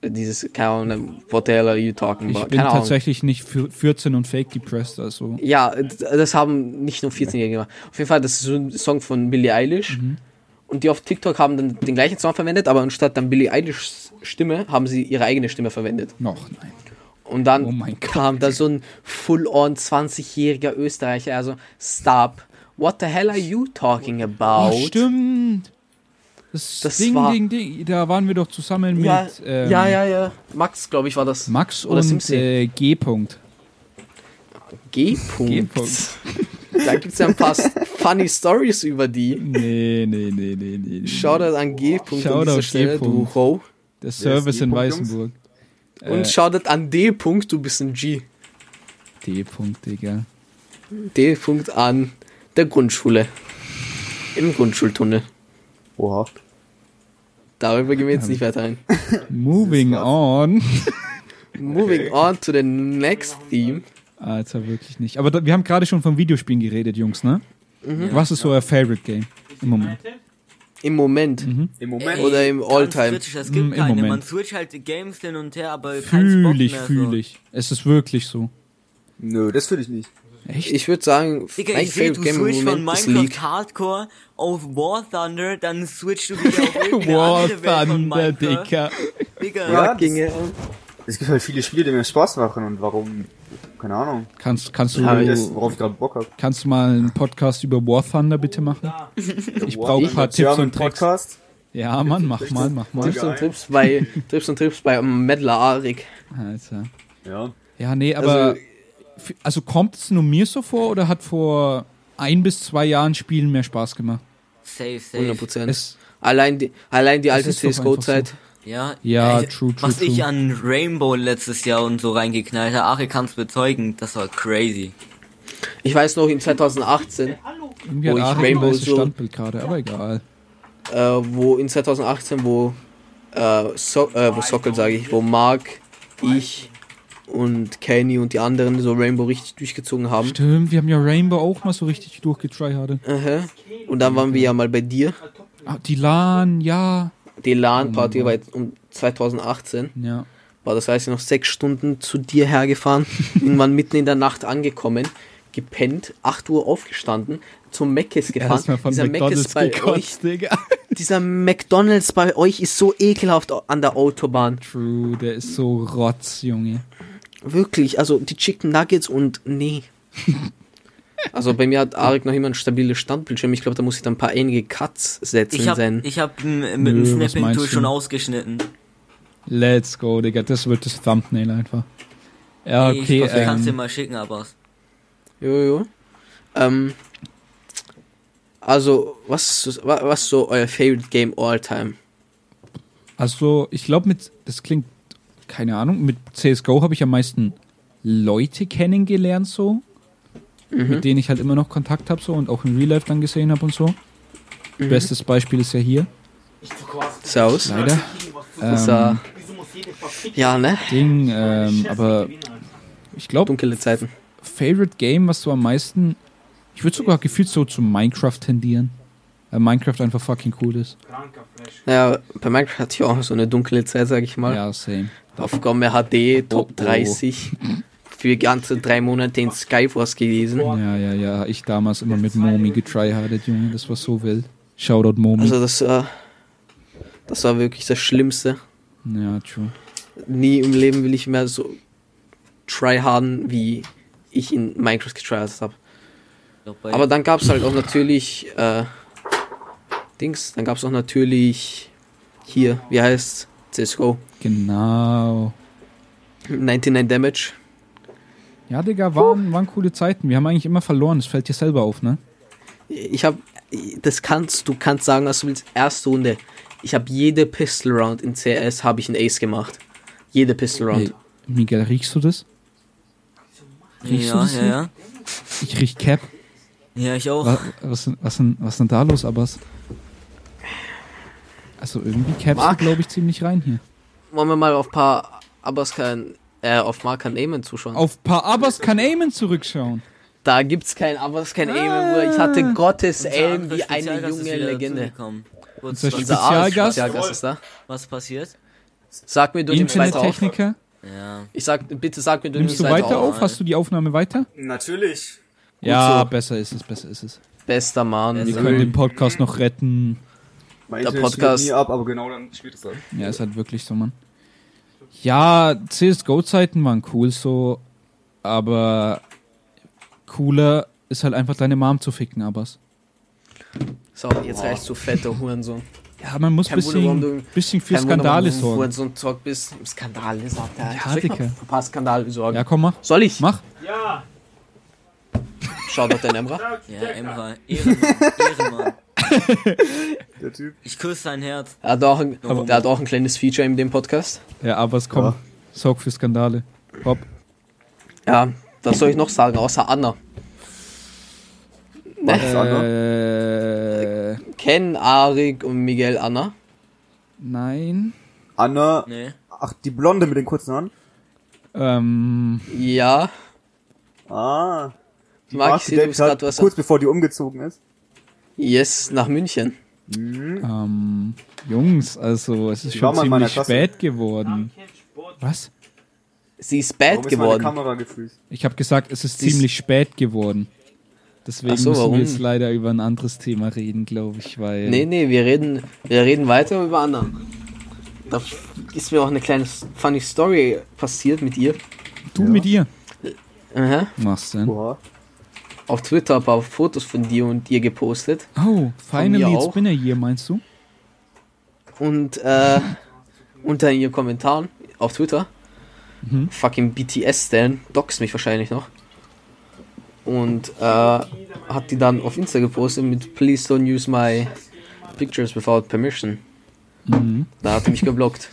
Speaker 1: äh, dieses, keine Ahnung, what the hell are you talking
Speaker 2: Ich
Speaker 1: about?
Speaker 2: bin
Speaker 1: Keine Ahnung.
Speaker 2: tatsächlich nicht für 14 und fake depressed, also.
Speaker 1: Ja, d- das haben nicht nur 14-Jährige gemacht. Auf jeden Fall, das ist so ein Song von Billie Eilish.
Speaker 2: Mhm.
Speaker 1: Und die auf TikTok haben dann den gleichen Song verwendet, aber anstatt dann Billie Eilishs Stimme, haben sie ihre eigene Stimme verwendet.
Speaker 2: Noch, nein.
Speaker 1: Und dann
Speaker 2: Oh mein Gott.
Speaker 1: kam da so ein full-on 20-jähriger Österreicher, also Stop. What the hell are you talking about?
Speaker 2: Oh, stimmt. Das,
Speaker 1: Das
Speaker 2: Ding,
Speaker 1: war-
Speaker 2: Ding, Ding, da waren wir doch zusammen
Speaker 1: Ja,
Speaker 2: mit ähm,
Speaker 1: ja, ja, ja. Max, glaube ich, war das.
Speaker 2: Max
Speaker 1: Oder
Speaker 2: und äh, G. -Punkt.
Speaker 1: G-Punkt.
Speaker 2: G-Punkt.
Speaker 1: Da gibt es ja ein paar funny Stories über die.
Speaker 2: Nee, nee, nee, nee, nee. nee.
Speaker 1: Shoutout an G-Punkt an
Speaker 2: Shoutout
Speaker 1: dieser Stelle, du. Ho.
Speaker 2: Der Service
Speaker 3: G.
Speaker 2: in
Speaker 3: Punkt,
Speaker 2: Weißenburg.
Speaker 1: Und
Speaker 2: Äh,
Speaker 1: Shoutout an D-Punkt, du bist ein G.
Speaker 2: D. -Punkt, Digga.
Speaker 1: D-Punkt an der Grundschule. Im Grundschultunnel.
Speaker 3: Oha.
Speaker 1: Darüber gehen wir jetzt nicht weiter ein.
Speaker 2: Moving on.
Speaker 1: Moving on to the next theme.
Speaker 2: Alter, wirklich nicht. Aber da, wir haben gerade schon von Videospielen geredet, Jungs, ne?
Speaker 1: Mhm.
Speaker 2: Was ist so euer Favorite Game im Moment?
Speaker 1: Im Moment.
Speaker 3: Im Moment.
Speaker 1: Oder im Alltime.
Speaker 4: Es gibt
Speaker 2: im
Speaker 4: keine.
Speaker 2: Moment.
Speaker 4: Man switcht halt Games hin und her, aber
Speaker 2: Fühl ich, fühl
Speaker 4: so.
Speaker 2: ich. Es ist wirklich so.
Speaker 3: Nö, das finde ich nicht.
Speaker 2: Echt?
Speaker 1: Ich würde sagen,
Speaker 4: Digga,
Speaker 1: mein
Speaker 4: ich sehe,
Speaker 1: Favorite
Speaker 4: du
Speaker 1: Game im
Speaker 4: switcht von Minecraft. Hardcore auf War Thunder, dann switchst du wieder auf
Speaker 2: War Thunder. Dicker.
Speaker 4: Digga,
Speaker 3: Ja,
Speaker 1: hell.
Speaker 3: Es gibt halt viele Spiele, die mir Spaß machen und warum, keine Ahnung.
Speaker 2: Kannst, kannst du,
Speaker 3: das, worauf ich gerade Bock habe.
Speaker 2: kannst du mal einen Podcast über War Thunder bitte machen? Ich brauche ein paar Tipps und Tricks.
Speaker 3: Podcast.
Speaker 2: Ja, Mann, mach mal, mach mal.
Speaker 1: Trips und Trips bei, Trips und Trips bei Medler Arik.
Speaker 2: Alter.
Speaker 3: Ja.
Speaker 2: Ja, nee, aber
Speaker 1: Also-
Speaker 2: also, kommt es nur mir so vor oder hat vor ein bis zwei Jahren Spielen mehr Spaß gemacht?
Speaker 4: Safe, safe.
Speaker 1: 100 Prozent.
Speaker 2: Es,
Speaker 1: Allein die, allein die alte CSGO-Zeit.
Speaker 4: Ja,
Speaker 2: Ja,
Speaker 4: ey,
Speaker 2: true, true,
Speaker 4: Was ich
Speaker 2: true.
Speaker 4: an Rainbow letztes Jahr und so reingeknallt habe, Ari kann's bezeugen, das war crazy.
Speaker 1: Ich weiß noch, in 2018,
Speaker 2: irgendwie
Speaker 1: Wo ich Rainbow so-
Speaker 2: Standbild gerade, aber egal.
Speaker 1: äh, wo in 2018, wo, äh, so äh, wo Sockel sage ich, wo Mark, ich und Kenny und die anderen so Rainbow richtig durchgezogen haben.
Speaker 2: Stimmt, wir haben ja Rainbow auch mal so richtig durchgetryhardet.
Speaker 1: Aha. Und dann waren wir ja mal bei dir.
Speaker 2: Ah, die LAN, ja.
Speaker 1: Die LAN-Party war jetzt um 2018.
Speaker 2: Ja.
Speaker 1: War das heißt, noch sechs Stunden zu dir hergefahren, irgendwann mitten in der Nacht angekommen, gepennt, 8 Uhr aufgestanden, zum Meckes gefahren. Dieser
Speaker 2: McDonalds
Speaker 1: Meckes bei euch,
Speaker 2: gekotzt, Digga.
Speaker 1: dieser McDonalds bei euch ist so ekelhaft an der Autobahn.
Speaker 2: True, der ist so rotz, Junge.
Speaker 1: Wirklich, also die Chicken Nuggets und nee. Also bei mir hat Arik noch immer ein stabiles Standbildschirm. Ich glaube, da muss ich dann ein paar einige Cuts setzen
Speaker 4: Ich
Speaker 1: in
Speaker 4: hab,
Speaker 1: sein.
Speaker 4: ich hab m- mit dem Snapping-Tool schon ausgeschnitten.
Speaker 2: Let's go, Digga. Das wird das Thumbnail einfach. Ja, okay.
Speaker 4: ich kann's dir
Speaker 2: Ähm,
Speaker 4: mal schicken, aber
Speaker 1: Jojo. Ähm, also, was, was ist so euer Favorite Game all time?
Speaker 2: also, ich glaube, mit, das klingt, keine Ahnung, mit CSGO habe ich am meisten Leute kennengelernt, so.
Speaker 1: Mhm.
Speaker 2: Mit denen ich halt immer noch Kontakt habe, so. Und auch in Real Life dann gesehen habe und so.
Speaker 1: Mhm.
Speaker 2: Bestes Beispiel ist ja hier,
Speaker 1: Saus.
Speaker 2: leider. Ähm,
Speaker 1: äh, ja, ne?
Speaker 2: Ding, ähm, aber ich glaube,
Speaker 1: Dunkle Zeiten.
Speaker 2: Favorite Game, was so am meisten, ich würde sogar gefühlt so zu Minecraft tendieren. Weil Minecraft einfach fucking cool ist.
Speaker 1: Naja, bei Minecraft hatte ich auch so eine dunkle Zeit, sag ich mal.
Speaker 2: Ja, same.
Speaker 1: Auf Gomme HD, Top
Speaker 2: Oh, oh.
Speaker 1: 30. Für ganze drei Monate in Skyforce gewesen.
Speaker 2: Ja, ja, ja. Ich damals immer mit Momi getryhardet, Junge. Das war so wild. Shoutout Momi.
Speaker 1: Also das war, das war wirklich das Schlimmste.
Speaker 2: ja, true.
Speaker 1: Nie im Leben will ich mehr so tryharden, wie ich in Minecraft getryhardet habe. Aber dann gab es halt auch natürlich äh, Dings, dann gab es auch natürlich hier, wie heißt CSGO,
Speaker 2: Genau.
Speaker 1: 99 Damage.
Speaker 2: Ja, Digga, waren, waren coole Zeiten. Wir haben eigentlich immer verloren. Das fällt dir selber auf, ne?
Speaker 1: Ich habe, das kannst du kannst sagen, was du willst. Erste Runde. Ich habe jede Pistol Round in CS habe ich einen Ace gemacht. Jede Pistol Round.
Speaker 2: Ey, Miguel, riechst du das? riechst du
Speaker 4: ja,
Speaker 2: das
Speaker 4: ja,
Speaker 2: hier?
Speaker 4: ja.
Speaker 2: Ich riech Cap.
Speaker 4: Ja, ich auch.
Speaker 2: Was, was, denn- was, denn, was denn da los, Abbas? Also irgendwie capst du,
Speaker 1: Marc?
Speaker 2: glaube ich, ziemlich rein hier.
Speaker 1: Wollen wir mal auf paar Abbas kein, äh, auf Mark kann Amen zuschauen.
Speaker 2: Auf paar Abbas kann Amen zurückschauen.
Speaker 1: Da gibt's kein Abbas kein Amen, Bruder. Ich hatte Gottes
Speaker 4: anderer
Speaker 1: wie eine junge Legende.
Speaker 2: Unser
Speaker 4: was,
Speaker 1: Unser
Speaker 2: Spezialgast?
Speaker 1: Spezialgast ist da.
Speaker 4: was passiert?
Speaker 1: Sag mir, du nimmst weiter auf.
Speaker 2: Internettechniker.
Speaker 4: Ja.
Speaker 1: Ich sag, bitte sag mir, du
Speaker 2: Nimmst
Speaker 1: nimmst
Speaker 2: du weiter
Speaker 1: auf.
Speaker 2: auf? Hast du die Aufnahme weiter?
Speaker 3: Natürlich.
Speaker 2: ja,
Speaker 1: so.
Speaker 2: besser ist es, besser ist es.
Speaker 1: Bester Mann.
Speaker 2: Wir können den Podcast noch retten.
Speaker 3: Mein
Speaker 1: Der
Speaker 3: Internet
Speaker 1: Podcast-
Speaker 3: nie ab, aber genau dann spielt es dann.
Speaker 2: Ja, ist halt wirklich so, Mann. Ja, CSGO-Zeiten waren cool so, aber cooler ist halt einfach deine Mom zu ficken, Abbas.
Speaker 1: So, jetzt reicht's du fetter Hurensohn.
Speaker 2: Ja, man muss
Speaker 1: warum
Speaker 2: bisschen, bisschen für
Speaker 1: Wunder,
Speaker 2: Skandale
Speaker 1: warum du
Speaker 2: sorgen.
Speaker 1: Hurensohn Talk bist. Skandale, sagt er.
Speaker 2: Ja,
Speaker 1: Soll ich mal
Speaker 2: Digga.
Speaker 1: Ein paar Skandale sorgen.
Speaker 2: Ja, komm, mach.
Speaker 1: Soll ich?
Speaker 2: Mach.
Speaker 1: Schau doch dein Emra.
Speaker 4: Ja, Emra. Ehrenmann. Ehrenmann.
Speaker 3: Der Typ.
Speaker 4: Ich küsse sein Herz.
Speaker 1: Er hat auch ein, der hat auch ein kleines Feature in dem Podcast.
Speaker 2: Ja, Abbas, komm.
Speaker 3: Ja.
Speaker 2: Sorg für Skandale. Hopp.
Speaker 1: Ja, was soll ich noch sagen, außer Anna?
Speaker 3: Was ist Anna?
Speaker 2: Äh,
Speaker 1: Ken, Arik und Miguel Anna.
Speaker 2: nein.
Speaker 3: Anna.
Speaker 4: Nee.
Speaker 3: Ach, die Blonde mit den kurzen Haaren?
Speaker 2: Ähm,
Speaker 1: Ja,
Speaker 3: Ah. Die
Speaker 1: Marc,
Speaker 3: Mark
Speaker 1: ich sehe, du bist grad was-
Speaker 3: kurz bevor die umgezogen ist.
Speaker 1: Yes, nach München.
Speaker 2: ähm, Jungs, also es ist
Speaker 3: war
Speaker 2: schon ziemlich
Speaker 3: Klasse.
Speaker 2: spät geworden. Was?
Speaker 1: Sie ist
Speaker 3: ist meine
Speaker 1: geworden.
Speaker 3: Kamera gefreezed?
Speaker 2: Ich habe gesagt, es ist
Speaker 1: Sie ist-
Speaker 2: ziemlich spät geworden. Deswegen
Speaker 1: so,
Speaker 2: müssen
Speaker 1: warum?
Speaker 2: wir jetzt leider über ein anderes Thema reden, glaube ich, weil
Speaker 1: Nee, nee, wir reden, wir reden weiter über Anna. da ist mir auch eine kleine funny Story passiert mit ihr.
Speaker 2: Du mit ihr.
Speaker 1: Aha.
Speaker 2: Was denn?
Speaker 3: Boah.
Speaker 1: Auf Twitter ein paar Fotos von dir und ihr gepostet.
Speaker 2: Oh, finally
Speaker 1: auch.
Speaker 2: been a year, meinst du?
Speaker 1: Und äh, unter ihren Kommentaren auf Twitter,
Speaker 2: Mhm.
Speaker 1: fucking BTS-Stan, doxt mich wahrscheinlich noch. Und äh, hat die dann auf Insta gepostet mit Please don't use my pictures without permission.
Speaker 2: Mhm.
Speaker 1: Da hat er mich geblockt.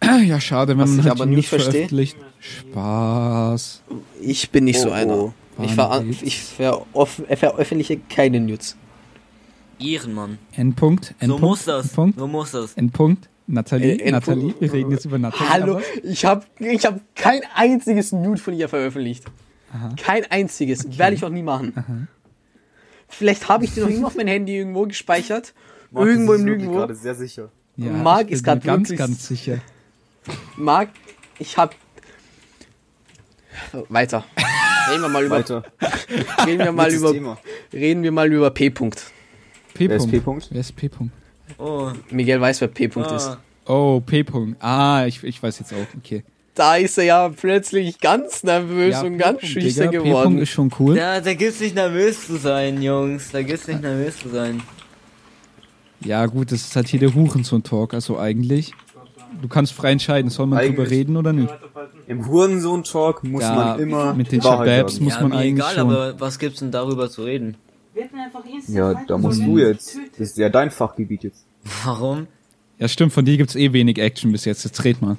Speaker 2: Ja, schade, wenn
Speaker 1: Was
Speaker 2: man
Speaker 1: ich
Speaker 2: halt
Speaker 1: aber nicht
Speaker 2: veröffentlicht. Spaß.
Speaker 1: Ich bin nicht so
Speaker 3: Oh,
Speaker 1: einer.
Speaker 3: oh.
Speaker 1: Ich, ver ich veröffentliche keine News.
Speaker 4: Ehrenmann.
Speaker 2: Endpunkt.
Speaker 4: So
Speaker 2: Endpunkt.
Speaker 4: muss das.
Speaker 2: Endpunkt.
Speaker 4: So muss das.
Speaker 2: Endpunkt. Nathalie.
Speaker 1: Äh, Endpunkt.
Speaker 2: Nathalie. Wir reden jetzt über Nathalie.
Speaker 1: Hallo,
Speaker 2: aber-
Speaker 1: ich habe ich hab kein einziges Nude von ihr veröffentlicht. Kein einziges. Werde ich auch nie machen. Vielleicht habe ich die noch immer auf mein Handy irgendwo gespeichert.
Speaker 3: Marc
Speaker 1: irgendwo
Speaker 3: ist
Speaker 1: im Nirgendwo.
Speaker 3: gerade sehr sicher.
Speaker 2: Ja,
Speaker 1: Marc ist grad
Speaker 2: ganz, ganz sicher.
Speaker 1: Marc, ich habe weiter. Reden wir mal über
Speaker 3: Weiter.
Speaker 1: reden wir mal über
Speaker 3: Thema.
Speaker 1: reden wir mal über P. -Punkt.
Speaker 2: P.
Speaker 3: Wer ist
Speaker 2: -Punkt.
Speaker 3: P. -Punkt?
Speaker 2: Wer ist P. -Punkt?
Speaker 4: Oh.
Speaker 1: Miguel weiß, wer P. -Punkt ist.
Speaker 4: Ah.
Speaker 2: Oh, P. -Punkt. Ah, ich, ich weiß jetzt auch. Okay.
Speaker 1: Da ist er ja plötzlich ganz nervös und ganz
Speaker 2: P-Punkt,
Speaker 1: schüchtern geworden.
Speaker 2: P. -Punkt ist schon cool.
Speaker 4: Da, da gibt's nicht nervös zu sein, Jungs. Da gibt's nicht nervös zu sein.
Speaker 2: Ja, gut, das ist halt hier der Hurensohn-Talk. Also eigentlich. Du kannst frei entscheiden, soll man drüber
Speaker 3: Eigentlich-
Speaker 2: reden oder nicht?
Speaker 3: Im Hurensohn-Talk muss
Speaker 2: Ja,
Speaker 3: man immer
Speaker 2: mit den Shababs muss
Speaker 4: ja,
Speaker 2: man
Speaker 4: mir
Speaker 2: eigentlich
Speaker 4: egal,
Speaker 2: schon.
Speaker 4: aber was gibt's denn darüber zu reden?
Speaker 3: Ja, da musst du jetzt. Das ist ja dein Fachgebiet jetzt.
Speaker 4: Warum?
Speaker 2: Ja, stimmt, von dir gibt's eh wenig Action bis jetzt. Jetzt red mal.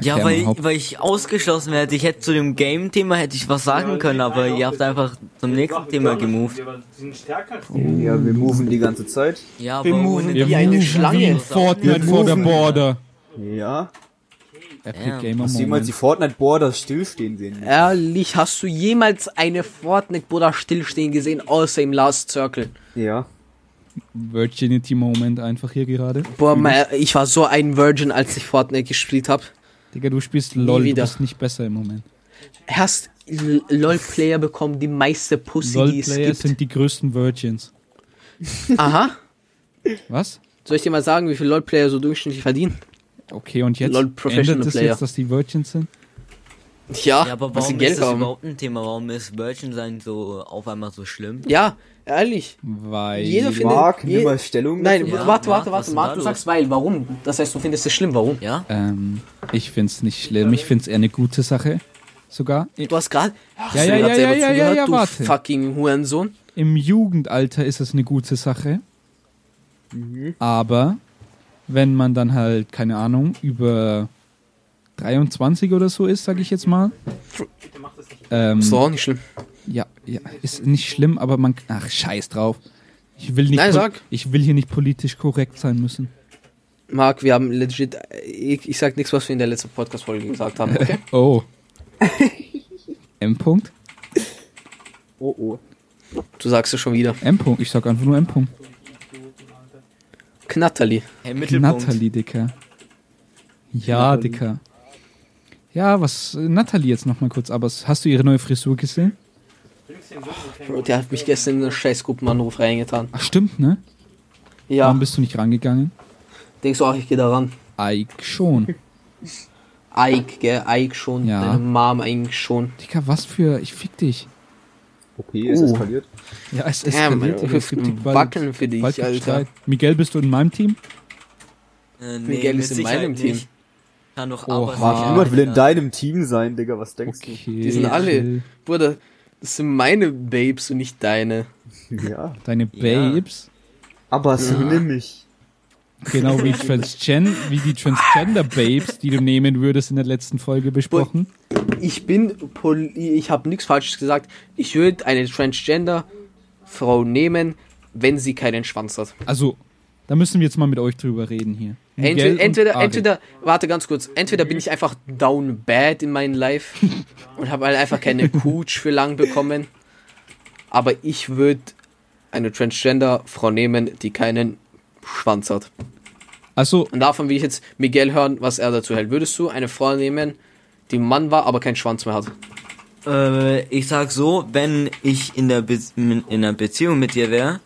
Speaker 4: Ja,
Speaker 2: Erklär
Speaker 4: weil,
Speaker 2: mal,
Speaker 4: weil ich ausgeschlossen werde. Ich hätte zu dem Game-Thema hätte ich was sagen können, aber ihr habt einfach zum nächsten Thema gemoved.
Speaker 3: Ja, wir moven die ganze Zeit.
Speaker 4: Ja,
Speaker 1: Wir
Speaker 4: aber
Speaker 1: moven
Speaker 4: ohne
Speaker 1: wie eine
Speaker 2: moven
Speaker 1: Schlange.
Speaker 2: Fortnite
Speaker 3: Wir
Speaker 2: vor der
Speaker 3: moven.
Speaker 2: Border.
Speaker 3: Ja.
Speaker 2: Epic
Speaker 4: Ja.
Speaker 2: Gamer
Speaker 3: Hast du jemals die
Speaker 2: Moment.
Speaker 3: Fortnite-Borders stillstehen sehen?
Speaker 1: Ehrlich, hast du jemals eine Fortnite-Bruder stillstehen gesehen, außer im Last Circle?
Speaker 3: Ja.
Speaker 2: Virginity Moment einfach hier gerade.
Speaker 1: Boah, mein, ich war so ein Virgin, als ich Fortnite gespielt habe.
Speaker 2: Digga, du spielst LOL, du
Speaker 1: wieder.
Speaker 2: bist nicht besser im Moment.
Speaker 1: L- LOL-Player bekommen die meiste Pussy, die es
Speaker 2: LOL-Player
Speaker 1: gibt.
Speaker 2: sind die größten Virgins.
Speaker 1: Aha.
Speaker 2: Was?
Speaker 1: Soll ich dir mal sagen, wie viel LOL-Player so durchschnittlich verdienen?
Speaker 2: Okay, und jetzt endet es
Speaker 1: Player.
Speaker 2: jetzt, dass die Virgins sind?
Speaker 1: Ja,
Speaker 4: Ja, aber warum ist das
Speaker 1: haben.
Speaker 4: überhaupt ein Thema? Warum ist Virgin sein so auf einmal so schlimm?
Speaker 1: Ja, ehrlich.
Speaker 2: Weil
Speaker 1: Jeder findet-
Speaker 3: Marc,
Speaker 1: je-
Speaker 3: mal Stellung.
Speaker 1: Nein.
Speaker 4: Ja,
Speaker 1: warte, warte, warte, Marc, du
Speaker 4: los?
Speaker 1: sagst weil, warum? Das heißt, du findest es schlimm, warum?
Speaker 4: Ja?
Speaker 2: ähm, ich find's nicht schlimm. Ich find's eher eine gute Sache. Sogar.
Speaker 1: Du hast gerade.
Speaker 2: Ja,
Speaker 1: du
Speaker 2: ja,
Speaker 1: grad
Speaker 2: ja,
Speaker 1: selber
Speaker 2: ja, ja,
Speaker 1: zugehört,
Speaker 2: ja,
Speaker 1: du
Speaker 2: warte.
Speaker 1: fucking Hurensohn?
Speaker 2: Im Jugendalter ist es eine gute Sache. Aber wenn man dann halt, keine Ahnung, über 23 oder so ist, sag ich jetzt mal. Ähm,
Speaker 1: Ist doch auch nicht schlimm.
Speaker 2: Ja, ja, ist nicht schlimm, aber man. Ach, scheiß drauf. Ich will nicht.
Speaker 1: Nein, sag.
Speaker 2: Ich will hier nicht politisch korrekt sein müssen.
Speaker 1: Marc, wir haben legit. Ich, ich sag nichts, was wir in der letzten Podcast-Folge gesagt haben, okay?
Speaker 2: Oh. M. -Punkt?
Speaker 3: Oh, oh.
Speaker 1: Du sagst es schon wieder.
Speaker 2: M. -Punkt. Ich sag einfach nur M. -Punkt.
Speaker 1: Knatterli.
Speaker 4: Hey, Mittelpunkt.
Speaker 2: Natalie, Dicker. Ja, Dicker. Ja, was. Natalie jetzt nochmal kurz, aber hast du ihre neue Frisur gesehen?
Speaker 1: Bro, der hat mich gestern in einen Scheißgruppenanruf reingetan.
Speaker 2: Ach, stimmt, ne?
Speaker 1: Ja,
Speaker 2: Warum bist du nicht rangegangen?
Speaker 1: denkst du auch, ich gehe da ran?
Speaker 2: Ike schon.
Speaker 1: Ike, gell? Ike schon.
Speaker 2: Ja.
Speaker 1: Deine Mom eigentlich schon.
Speaker 2: Dicker, was für. Ich fick dich.
Speaker 3: Okay, es
Speaker 1: Oh.
Speaker 3: eskaliert.
Speaker 2: Ja, es
Speaker 1: Ja,
Speaker 2: eskaliert. Digga, es gibt bald-
Speaker 1: wackeln für dich, Alter.
Speaker 2: Streit. Miguel, bist du in meinem Team?
Speaker 4: Äh, nee,
Speaker 1: Miguel ist in meinem Team.
Speaker 4: nicht. Kann doch aber
Speaker 3: niemand will in deinem Team sein, Digga, was denkst
Speaker 2: Okay.
Speaker 1: Die sind alle. Bruder, das sind meine Babes und nicht deine.
Speaker 3: du? Ja.
Speaker 2: Deine
Speaker 4: Ja.
Speaker 2: Babes.
Speaker 3: Aber so nimm mich.
Speaker 2: Genau wie, Transgen wie die Transgender-Babes, die du nehmen würdest in der letzten Folge besprochen.
Speaker 1: Ich bin. Ich habe nichts Falsches gesagt. Ich würde eine Transgender-Frau nehmen, wenn sie keinen Schwanz hat.
Speaker 2: Also, da müssen wir jetzt mal mit euch drüber reden hier.
Speaker 1: Entweder, entweder, entweder, warte ganz kurz, entweder bin ich einfach down bad in meinem Life und habe halt einfach keine Cooch für lang bekommen, aber ich würde eine Transgender-Frau nehmen, die keinen Schwanz hat.
Speaker 2: Also,
Speaker 1: Und davon will ich jetzt Miguel hören, was er dazu hält. Würdest du eine Frau nehmen, die ein Mann war, aber keinen Schwanz mehr hat?
Speaker 4: Äh, ich sag so, wenn ich in der, Be in einer Beziehung mit dir wäre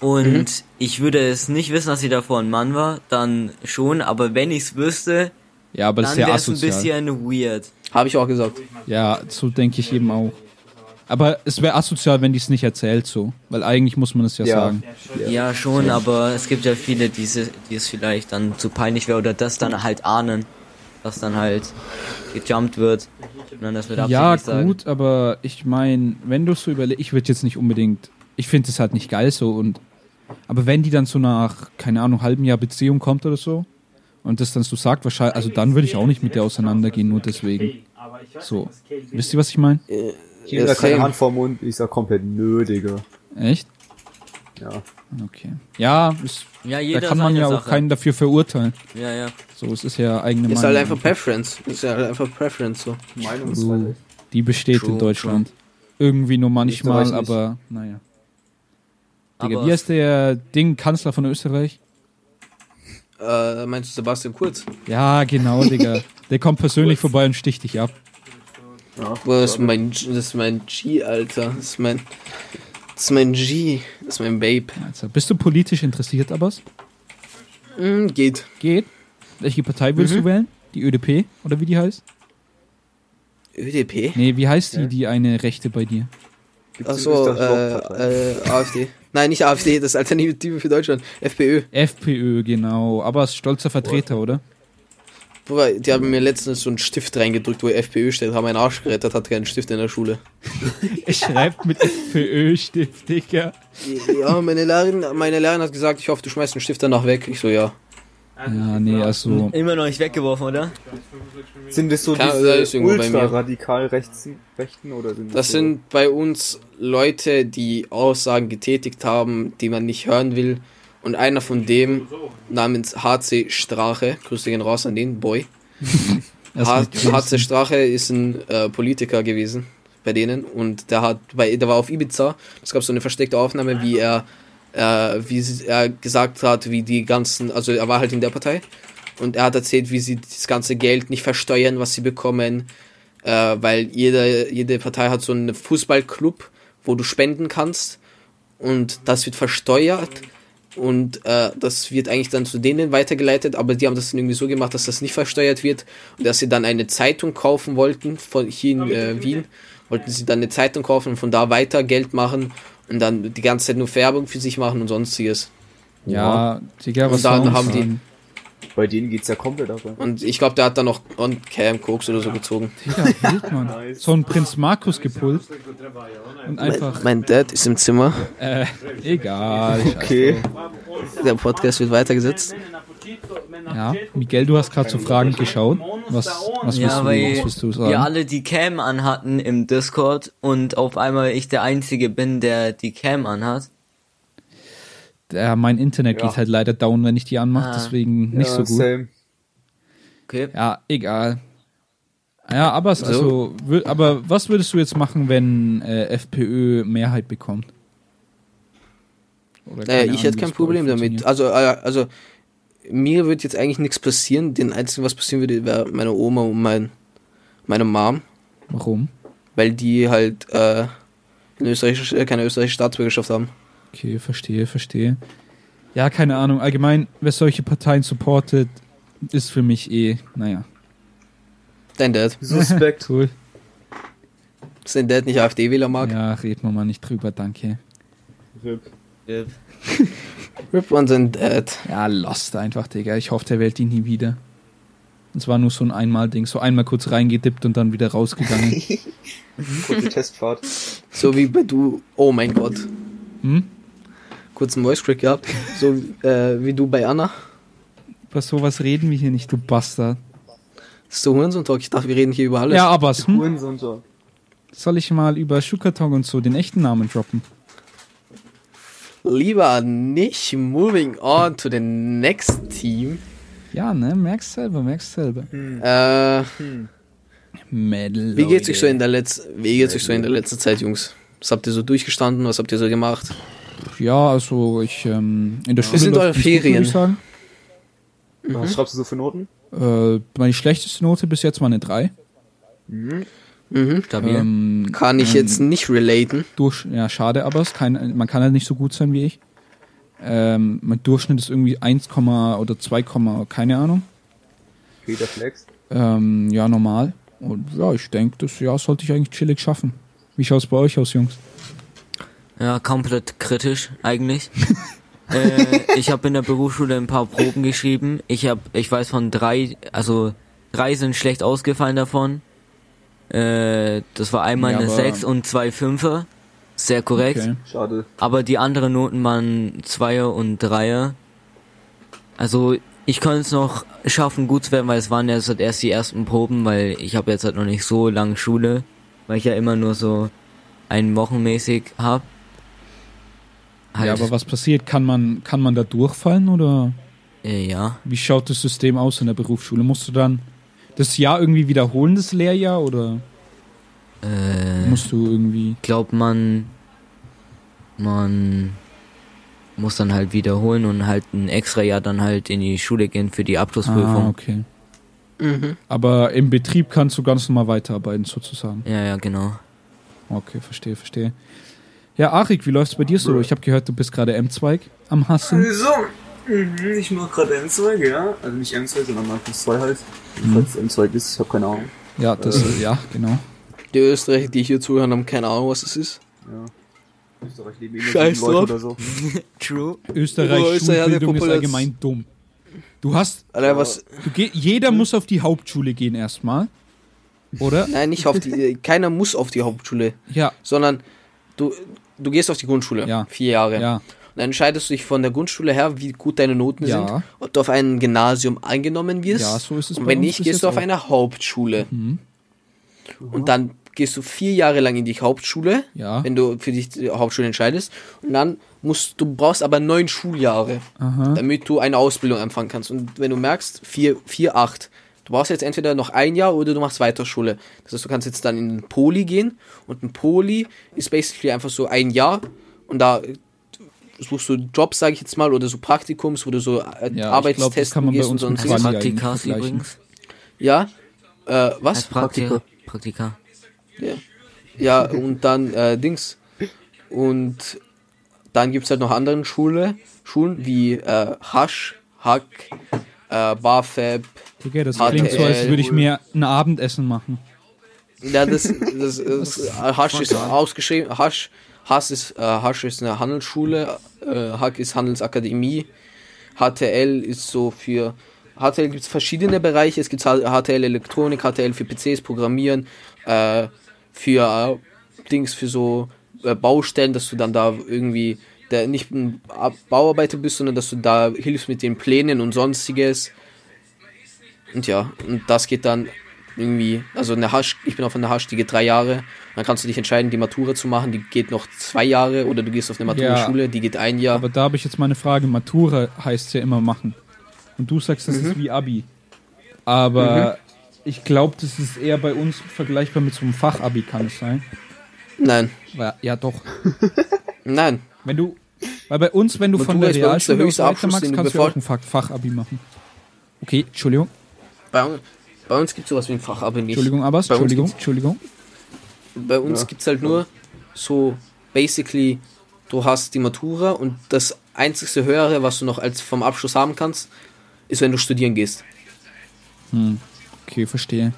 Speaker 4: Und
Speaker 1: Mhm.
Speaker 4: ich würde es nicht wissen, dass sie davor ein Mann war, dann schon, aber wenn ich es wüsste,
Speaker 2: Ja, aber das
Speaker 4: dann
Speaker 2: ist ja
Speaker 4: wäre es ein bisschen weird.
Speaker 1: Habe ich auch gesagt.
Speaker 2: Ja, so denke ich eben auch. Aber es wäre asozial, wenn die es nicht erzählt so. Weil eigentlich muss man es ja,
Speaker 3: Ja.
Speaker 2: sagen.
Speaker 4: Ja, schon, aber es gibt ja viele, die, es vielleicht dann zu peinlich wäre oder das dann halt ahnen, dass dann halt gejumpt wird und dann das mit
Speaker 2: Ja,
Speaker 4: sagen.
Speaker 2: gut, aber ich meine, wenn du so überlegst, ich würde jetzt nicht unbedingt, ich finde es halt nicht geil so und, aber wenn die dann so nach, keine Ahnung, halben Jahr Beziehung kommt oder so und das dann so sagt, wahrscheinlich, also dann würde ich auch nicht mit der auseinandergehen, nur deswegen. So. Wisst ihr, was ich meine?
Speaker 3: Jeder
Speaker 1: Ja,
Speaker 3: keine
Speaker 1: same.
Speaker 3: Hand vorm Mund, ich sag komplett nö, Digga.
Speaker 2: Echt?
Speaker 3: Ja.
Speaker 2: Okay. Ja, ist,
Speaker 4: Ja,
Speaker 2: da kann man ja auch
Speaker 4: Sache.
Speaker 2: keinen dafür verurteilen.
Speaker 4: Ja, ja.
Speaker 2: So, es ist ja eigene
Speaker 1: Ist
Speaker 2: Meinung.
Speaker 1: halt einfach Preference. Ist halt einfach Preference so.
Speaker 3: Meinungsfreiheit.
Speaker 2: Die besteht
Speaker 4: True,
Speaker 2: in Deutschland. Irgendwie nur manchmal, aber naja. Digga,
Speaker 4: Aber
Speaker 2: wie heißt der Ding, Kanzler von Österreich?
Speaker 1: Äh, meinst du Sebastian Kurz?
Speaker 2: Ja, genau, Digga. Der kommt persönlich vorbei und sticht dich ab.
Speaker 1: Boah, das ist mein, das ist mein G, Alter. Das ist mein, das ist mein G. Das ist mein Babe.
Speaker 2: Also, bist du politisch interessiert, Abbas?
Speaker 1: Mm, geht.
Speaker 2: Geht. Welche Partei willst
Speaker 1: Mhm.
Speaker 2: du wählen? Die ÖDP? Oder wie die heißt?
Speaker 1: ÖDP?
Speaker 2: Nee, wie heißt die, die eine Rechte bei dir?
Speaker 1: Achso, äh, äh, AfD. Nein, nicht AfD, das ist Alternative für Deutschland. FPÖ.
Speaker 2: FPÖ, genau. Abbas, stolzer Vertreter, oder?
Speaker 1: Bruder, die haben mir letztens so einen Stift reingedrückt, wo FPÖ steht, haben meinen Arsch gerettet, hatte keinen Stift in der Schule.
Speaker 2: Er schreibt mit FPÖ-Stift, Digga.
Speaker 1: Ja, meine Lehrerin, meine Lehrerin hat gesagt, ich hoffe, du schmeißt den Stift danach weg. Ich so, ja.
Speaker 2: Ja, nee, also.
Speaker 4: immer noch nicht weggeworfen, oder?
Speaker 3: Sind das so diese
Speaker 1: das mir.
Speaker 3: ultra-radikal rechten, rechten oder sind
Speaker 1: Das
Speaker 3: so
Speaker 1: sind bei uns Leute, die Aussagen getätigt haben, die man nicht hören will. Und einer von dem namens HC Strache, Grüße gehen raus an den Boy. HC Strache ist ein äh, Politiker gewesen bei denen und der hat bei der war auf Ibiza. Es gab so eine versteckte Aufnahme, wie er äh, wie er gesagt hat, wie die ganzen, also er war halt in der Partei und er hat erzählt, wie sie das ganze Geld nicht versteuern, was sie bekommen, äh, weil jede jede Partei hat so einen Fußballclub, wo du spenden kannst und das wird versteuert und äh, das wird eigentlich dann zu denen weitergeleitet, aber die haben das dann irgendwie so gemacht, dass das nicht versteuert wird und dass sie dann eine Zeitung kaufen wollten, von hier in äh, Wien, wollten sie dann eine Zeitung kaufen und von da weiter Geld machen und dann die ganze Zeit nur Werbung für sich machen und sonstiges.
Speaker 2: Ja, Digga, was
Speaker 1: Und dann haben die-?
Speaker 3: Bei denen geht's ja komplett ab.
Speaker 1: Und ich glaube, der hat dann noch on Cam Koks oder so gezogen.
Speaker 2: Digga, wild, Mann. So ein Prinz Markus gepult. Und einfach,
Speaker 1: Mein Dad ist im Zimmer.
Speaker 2: äh, egal.
Speaker 3: Okay.
Speaker 1: Der Podcast wird weitergesetzt.
Speaker 2: Ja, Miguel, du hast gerade so fragend geschaut. Was, was willst,
Speaker 4: Ja,
Speaker 2: du, was willst du sagen?
Speaker 4: wir alle die Cam anhatten im Discord und auf einmal ich der Einzige bin, der die Cam anhat.
Speaker 2: Ja, mein Internet
Speaker 3: Ja.
Speaker 2: geht halt leider down, wenn ich die anmache,
Speaker 4: Ah.
Speaker 2: deswegen nicht
Speaker 3: ja,
Speaker 2: so gut.
Speaker 3: Same.
Speaker 4: Okay.
Speaker 2: Ja, egal. Ja, aber es, also, wür- aber was würdest du jetzt machen, wenn äh, FPÖ Mehrheit bekommt? Oder
Speaker 1: Äh, ich
Speaker 2: Ahnung,
Speaker 1: hätte kein Problem damit. Also, äh, also mir wird jetzt eigentlich nichts passieren. Den einzigen, was passieren würde, wäre meine Oma und mein, meine Mom,
Speaker 2: Warum?
Speaker 1: weil die halt äh, eine österreichische, äh, keine österreichische Staatsbürgerschaft haben.
Speaker 2: Okay, verstehe, verstehe. Ja, keine Ahnung. Allgemein, wer solche Parteien supportet, ist für mich eh, naja,
Speaker 1: Dein Dad.
Speaker 3: Suspekt.
Speaker 2: cool.
Speaker 1: Dein Dad nicht AfD-Wähler mag.
Speaker 2: Ja, reden wir mal nicht drüber, danke.
Speaker 3: RIP.
Speaker 1: Rip on sein Dad.
Speaker 2: Ja, lost einfach, Digga. Ich hoffe, der wählt ihn nie wieder. Es war nur so ein Einmal-Ding, so einmal kurz reingedippt und dann wieder rausgegangen.
Speaker 3: Kurze Testfahrt.
Speaker 1: So wie bei du. Oh mein Gott.
Speaker 2: hm?
Speaker 1: Kurzen Voice Crack gehabt. So äh, wie du bei Anna.
Speaker 2: Über sowas reden wir hier nicht, du Bastard.
Speaker 1: Das ist der Hurensohn-Talk. Ich dachte, wir reden hier über alles.
Speaker 2: Ja, aber hm?
Speaker 3: Uhrensohn.
Speaker 2: soll ich mal über Schukarton und so den echten Namen droppen?
Speaker 1: Lieber nicht. Moving on to the next team.
Speaker 2: Ja, ne? Merkst selber, merkst selber.
Speaker 1: Äh,
Speaker 2: Mädel.
Speaker 1: wie geht's euch so in der letzten, wie geht's euch so in der letzten Zeit, Jungs? Was habt ihr so durchgestanden? Was habt ihr so gemacht?
Speaker 2: Ja, also ich, ähm, in der Schule
Speaker 1: sind
Speaker 2: läuft
Speaker 1: eure
Speaker 2: gut,
Speaker 1: Ferien?
Speaker 2: ich sagen.
Speaker 3: Was schreibst du so für Noten?
Speaker 2: Äh, meine schlechteste Note bis jetzt war eine 3.
Speaker 1: Mhm.
Speaker 4: Stabil.
Speaker 2: Ähm,
Speaker 1: Kann ich
Speaker 2: ähm,
Speaker 1: jetzt nicht relaten.
Speaker 2: durch, ja, schade, aber es kann, man kann halt nicht so gut sein wie ich. Ähm, mein Durchschnitt ist irgendwie 1, oder 2, keine Ahnung.
Speaker 3: Peter Flex.
Speaker 2: Ähm, ja, normal. Und ja, ich denke, das Jahr sollte ich eigentlich chillig schaffen. Wie schaut's bei euch aus, Jungs?
Speaker 4: Ja, komplett kritisch eigentlich. äh, ich habe in der Berufsschule ein paar Proben geschrieben. Ich habe, ich weiß von drei, also drei sind schlecht ausgefallen davon. Äh, das war einmal
Speaker 2: Ja,
Speaker 4: eine
Speaker 2: aber-
Speaker 4: 6 und zwei Fünfer. Sehr korrekt.
Speaker 2: Okay.
Speaker 3: Schade.
Speaker 4: Aber die anderen Noten waren Zweier und Dreier. Also ich konnte es noch schaffen, gut zu werden, weil es waren ja halt erst die ersten Proben, weil ich habe jetzt halt noch nicht so lange Schule, weil ich ja immer nur so ein Wochenmäßig hab. Halt,
Speaker 2: Ja, aber was passiert? Kann man, kann man da durchfallen oder
Speaker 4: Äh, ja.
Speaker 2: wie schaut das System aus in der Berufsschule? Musst du dann das Jahr irgendwie wiederholen, das Lehrjahr, oder
Speaker 4: Äh,
Speaker 2: musst du irgendwie.
Speaker 4: glaub man, man muss dann halt wiederholen und halt ein extra Jahr dann halt in die Schule gehen für die
Speaker 2: Ah,
Speaker 4: Abschlussprüfung.
Speaker 2: okay.
Speaker 1: Mhm.
Speaker 2: Aber im Betrieb kannst du ganz normal weiterarbeiten, sozusagen.
Speaker 4: Ja, ja, genau.
Speaker 2: Okay, verstehe, verstehe. Ja, Arik, wie läuft's bei dir so? Ich habe gehört, du bist gerade M-Zweig am Hassen.
Speaker 3: So, mhm, ich mach gerade M2, ja. Also nicht M2, sondern Markus 2 halt. Falls es M2 ist, ich habe keine Ahnung.
Speaker 2: Ja, das, äh, ja, genau.
Speaker 1: Die Österreicher, die hier zuhören, haben keine Ahnung, was es ist.
Speaker 3: Ja. Österreich leben immer
Speaker 1: Scheiß
Speaker 3: Leute
Speaker 1: drauf.
Speaker 3: oder so.
Speaker 4: True.
Speaker 2: Österreich,
Speaker 1: ist ja der
Speaker 2: Schulbildung ist allgemein dumm. Du hast,
Speaker 1: Alter, was.
Speaker 2: du geh, jeder muss auf die Hauptschule gehen erstmal. Oder?
Speaker 1: Nein, nicht auf die. Keiner muss auf die Hauptschule,
Speaker 2: Ja,
Speaker 1: sondern du, du gehst auf die Grundschule.
Speaker 2: Ja.
Speaker 1: Vier Jahre.
Speaker 2: ja.
Speaker 1: Und dann entscheidest du dich von der Grundschule her, wie gut deine Noten
Speaker 2: Ja.
Speaker 1: sind, ob du auf ein Gymnasium eingenommen wirst.
Speaker 2: Ja, so ist es
Speaker 1: Und wenn nicht, gehst du auf
Speaker 2: auch.
Speaker 1: eine Hauptschule.
Speaker 2: Mhm.
Speaker 1: Und dann gehst du vier Jahre lang in die Hauptschule,
Speaker 2: Ja.
Speaker 1: wenn du für dich die Hauptschule entscheidest. Und dann musst du brauchst aber neun Schuljahre,
Speaker 2: Aha.
Speaker 1: damit du eine Ausbildung anfangen kannst. Und wenn du merkst, vier, vier, acht, du brauchst jetzt entweder noch ein Jahr oder du machst weiter Schule. Das heißt, du kannst jetzt dann in den Poli gehen und ein Poli ist basically einfach so ein Jahr und da suchst du Jobs, sage ich jetzt mal, oder so Praktikums, wo du so äh,
Speaker 2: Ja, bei
Speaker 1: gehst und
Speaker 2: uns
Speaker 1: sonst was.
Speaker 4: Praktikas übrigens.
Speaker 1: Ja, äh, was?
Speaker 4: Als Praktika. Praktika.
Speaker 1: Ja, ja und dann äh, Dings. Und dann gibt es halt noch andere Schule, Schulen wie äh, Hasch, Hack, äh, Barfab.
Speaker 2: Digga, das
Speaker 1: HTL.
Speaker 2: klingt so, als würde ich mir ein Abendessen machen.
Speaker 1: Ja, das, das, das, äh, Hasch ist ausgeschrieben. Hasch, Hasch ist, äh, Hasch ist eine Handelsschule, äh, Hack ist Handelsakademie, HTL ist so für. HTL gibt es verschiedene Bereiche. Es gibt HTL Elektronik, HTL für PCs, Programmieren, äh, für äh, Dings, für so äh, Baustellen, dass du dann da irgendwie der nicht ein Bauarbeiter bist, sondern dass du da hilfst mit den Plänen und sonstiges. Und ja, und das geht dann irgendwie, also eine Hasch, ich bin auf einer Hasch, die geht drei Jahre. Dann kannst du dich entscheiden, die Matura zu machen, die geht noch zwei Jahre, oder du gehst auf eine Matura-Schule, die geht ein Jahr.
Speaker 2: Aber da habe ich jetzt mal eine Frage. Matura heißt ja immer machen. Und du sagst, das
Speaker 1: Mhm.
Speaker 2: ist wie Abi. Aber ich glaube, das ist eher bei uns vergleichbar mit so einem Fachabi, kann es sein?
Speaker 1: Nein,
Speaker 2: Ja, ja doch.
Speaker 1: nein.
Speaker 2: Wenn du, weil bei uns, wenn du von
Speaker 1: Matura
Speaker 2: der
Speaker 1: uns der
Speaker 2: Realschule aus
Speaker 1: höchste Abschluss,
Speaker 2: weitermachst,
Speaker 1: den du
Speaker 2: kannst du auch ein Fach Fachabi machen. Okay, Entschuldigung,
Speaker 1: Bei, bei uns gibt es sowas wie ein Fach, aber nicht.
Speaker 2: Entschuldigung, aber Entschuldigung, Entschuldigung.
Speaker 1: Bei uns
Speaker 3: Ja.
Speaker 1: gibt es halt nur so, basically, du hast die Matura und das einzigste Höhere, was du noch als vom Abschluss haben kannst, ist, wenn du studieren gehst.
Speaker 2: Okay, verstehe.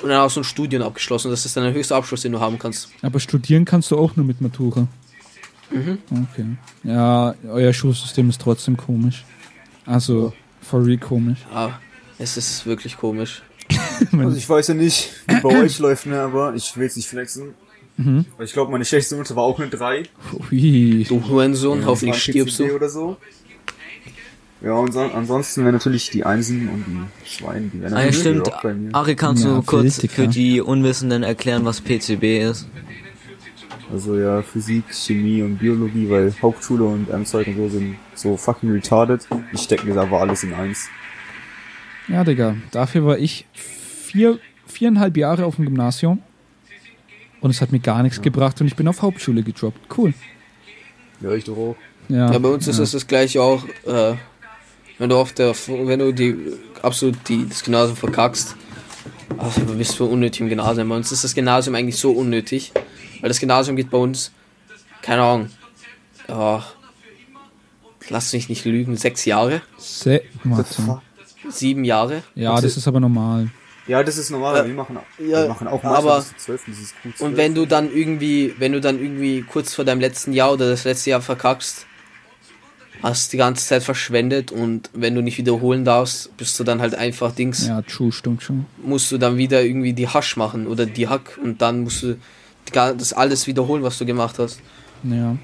Speaker 1: Und dann hast du ein Studium abgeschlossen. Das ist dann der höchste Abschluss, den du haben kannst.
Speaker 2: Aber studieren kannst du auch nur mit Matura.
Speaker 1: Mhm.
Speaker 2: Okay. Ja, euer Schulsystem ist trotzdem komisch. Also, for real komisch.
Speaker 1: Ah, es ist wirklich komisch.
Speaker 3: Also ich weiß ja nicht, wie bei euch läuft, ne, aber ich will jetzt nicht flexen.
Speaker 2: Mhm.
Speaker 3: Weil ich glaube, meine schlechteste Note war auch eine 3.
Speaker 2: Ui.
Speaker 1: Du Hurensohn, hoffentlich
Speaker 3: War
Speaker 1: stirbst du.
Speaker 3: Oder so. Ja, und so, ansonsten wären natürlich die Einsen und die Zweien, die wären
Speaker 4: Ah, ja,
Speaker 3: natürlich
Speaker 4: stimmt.
Speaker 3: auch bei mir.
Speaker 4: Ari, kannst
Speaker 2: Ja,
Speaker 4: du kurz für die Unwissenden erklären, was PCB ist?
Speaker 3: Also ja, Physik, Chemie und Biologie, weil Hauptschule und M-Zeug und so sind so fucking retarded. Ich stecke mir aber alles in eins.
Speaker 2: Ja, Digga, dafür war ich vier, viereinhalb Jahre auf dem Gymnasium und es hat mir gar nichts gebracht und ich bin auf Hauptschule gedroppt. Cool.
Speaker 3: Ja, ich doch auch.
Speaker 2: Ja,
Speaker 1: Ja, bei uns ist
Speaker 2: ja.
Speaker 1: es das gleiche auch, äh, wenn du auf der, wenn du die, absolut die, das Gymnasium verkackst, also du bist für unnötig im Gymnasium. Bei uns ist das Gymnasium eigentlich so unnötig, weil das Gymnasium geht bei uns, keine Ahnung, ja, lass mich nicht lügen, sechs Jahre,
Speaker 2: Se
Speaker 3: fuck?
Speaker 1: sieben Jahre.
Speaker 2: Ja, das ist aber normal.
Speaker 3: Ja, das ist normal.
Speaker 1: Ja.
Speaker 3: wir machen,
Speaker 1: Ja,
Speaker 3: wir machen auch
Speaker 1: aber-
Speaker 3: bis zu 12, das ist gut.
Speaker 1: Und wenn du dann irgendwie, wenn du dann irgendwie kurz vor deinem letzten Jahr oder das letzte Jahr verkackst, hast die ganze Zeit verschwendet und wenn du nicht wiederholen darfst, bist du dann halt einfach Dings,
Speaker 2: Ja, true, stimmt schon.
Speaker 1: musst du dann wieder irgendwie die Hasch machen oder die Hack und dann musst du das alles wiederholen, was du gemacht hast.
Speaker 2: Ja.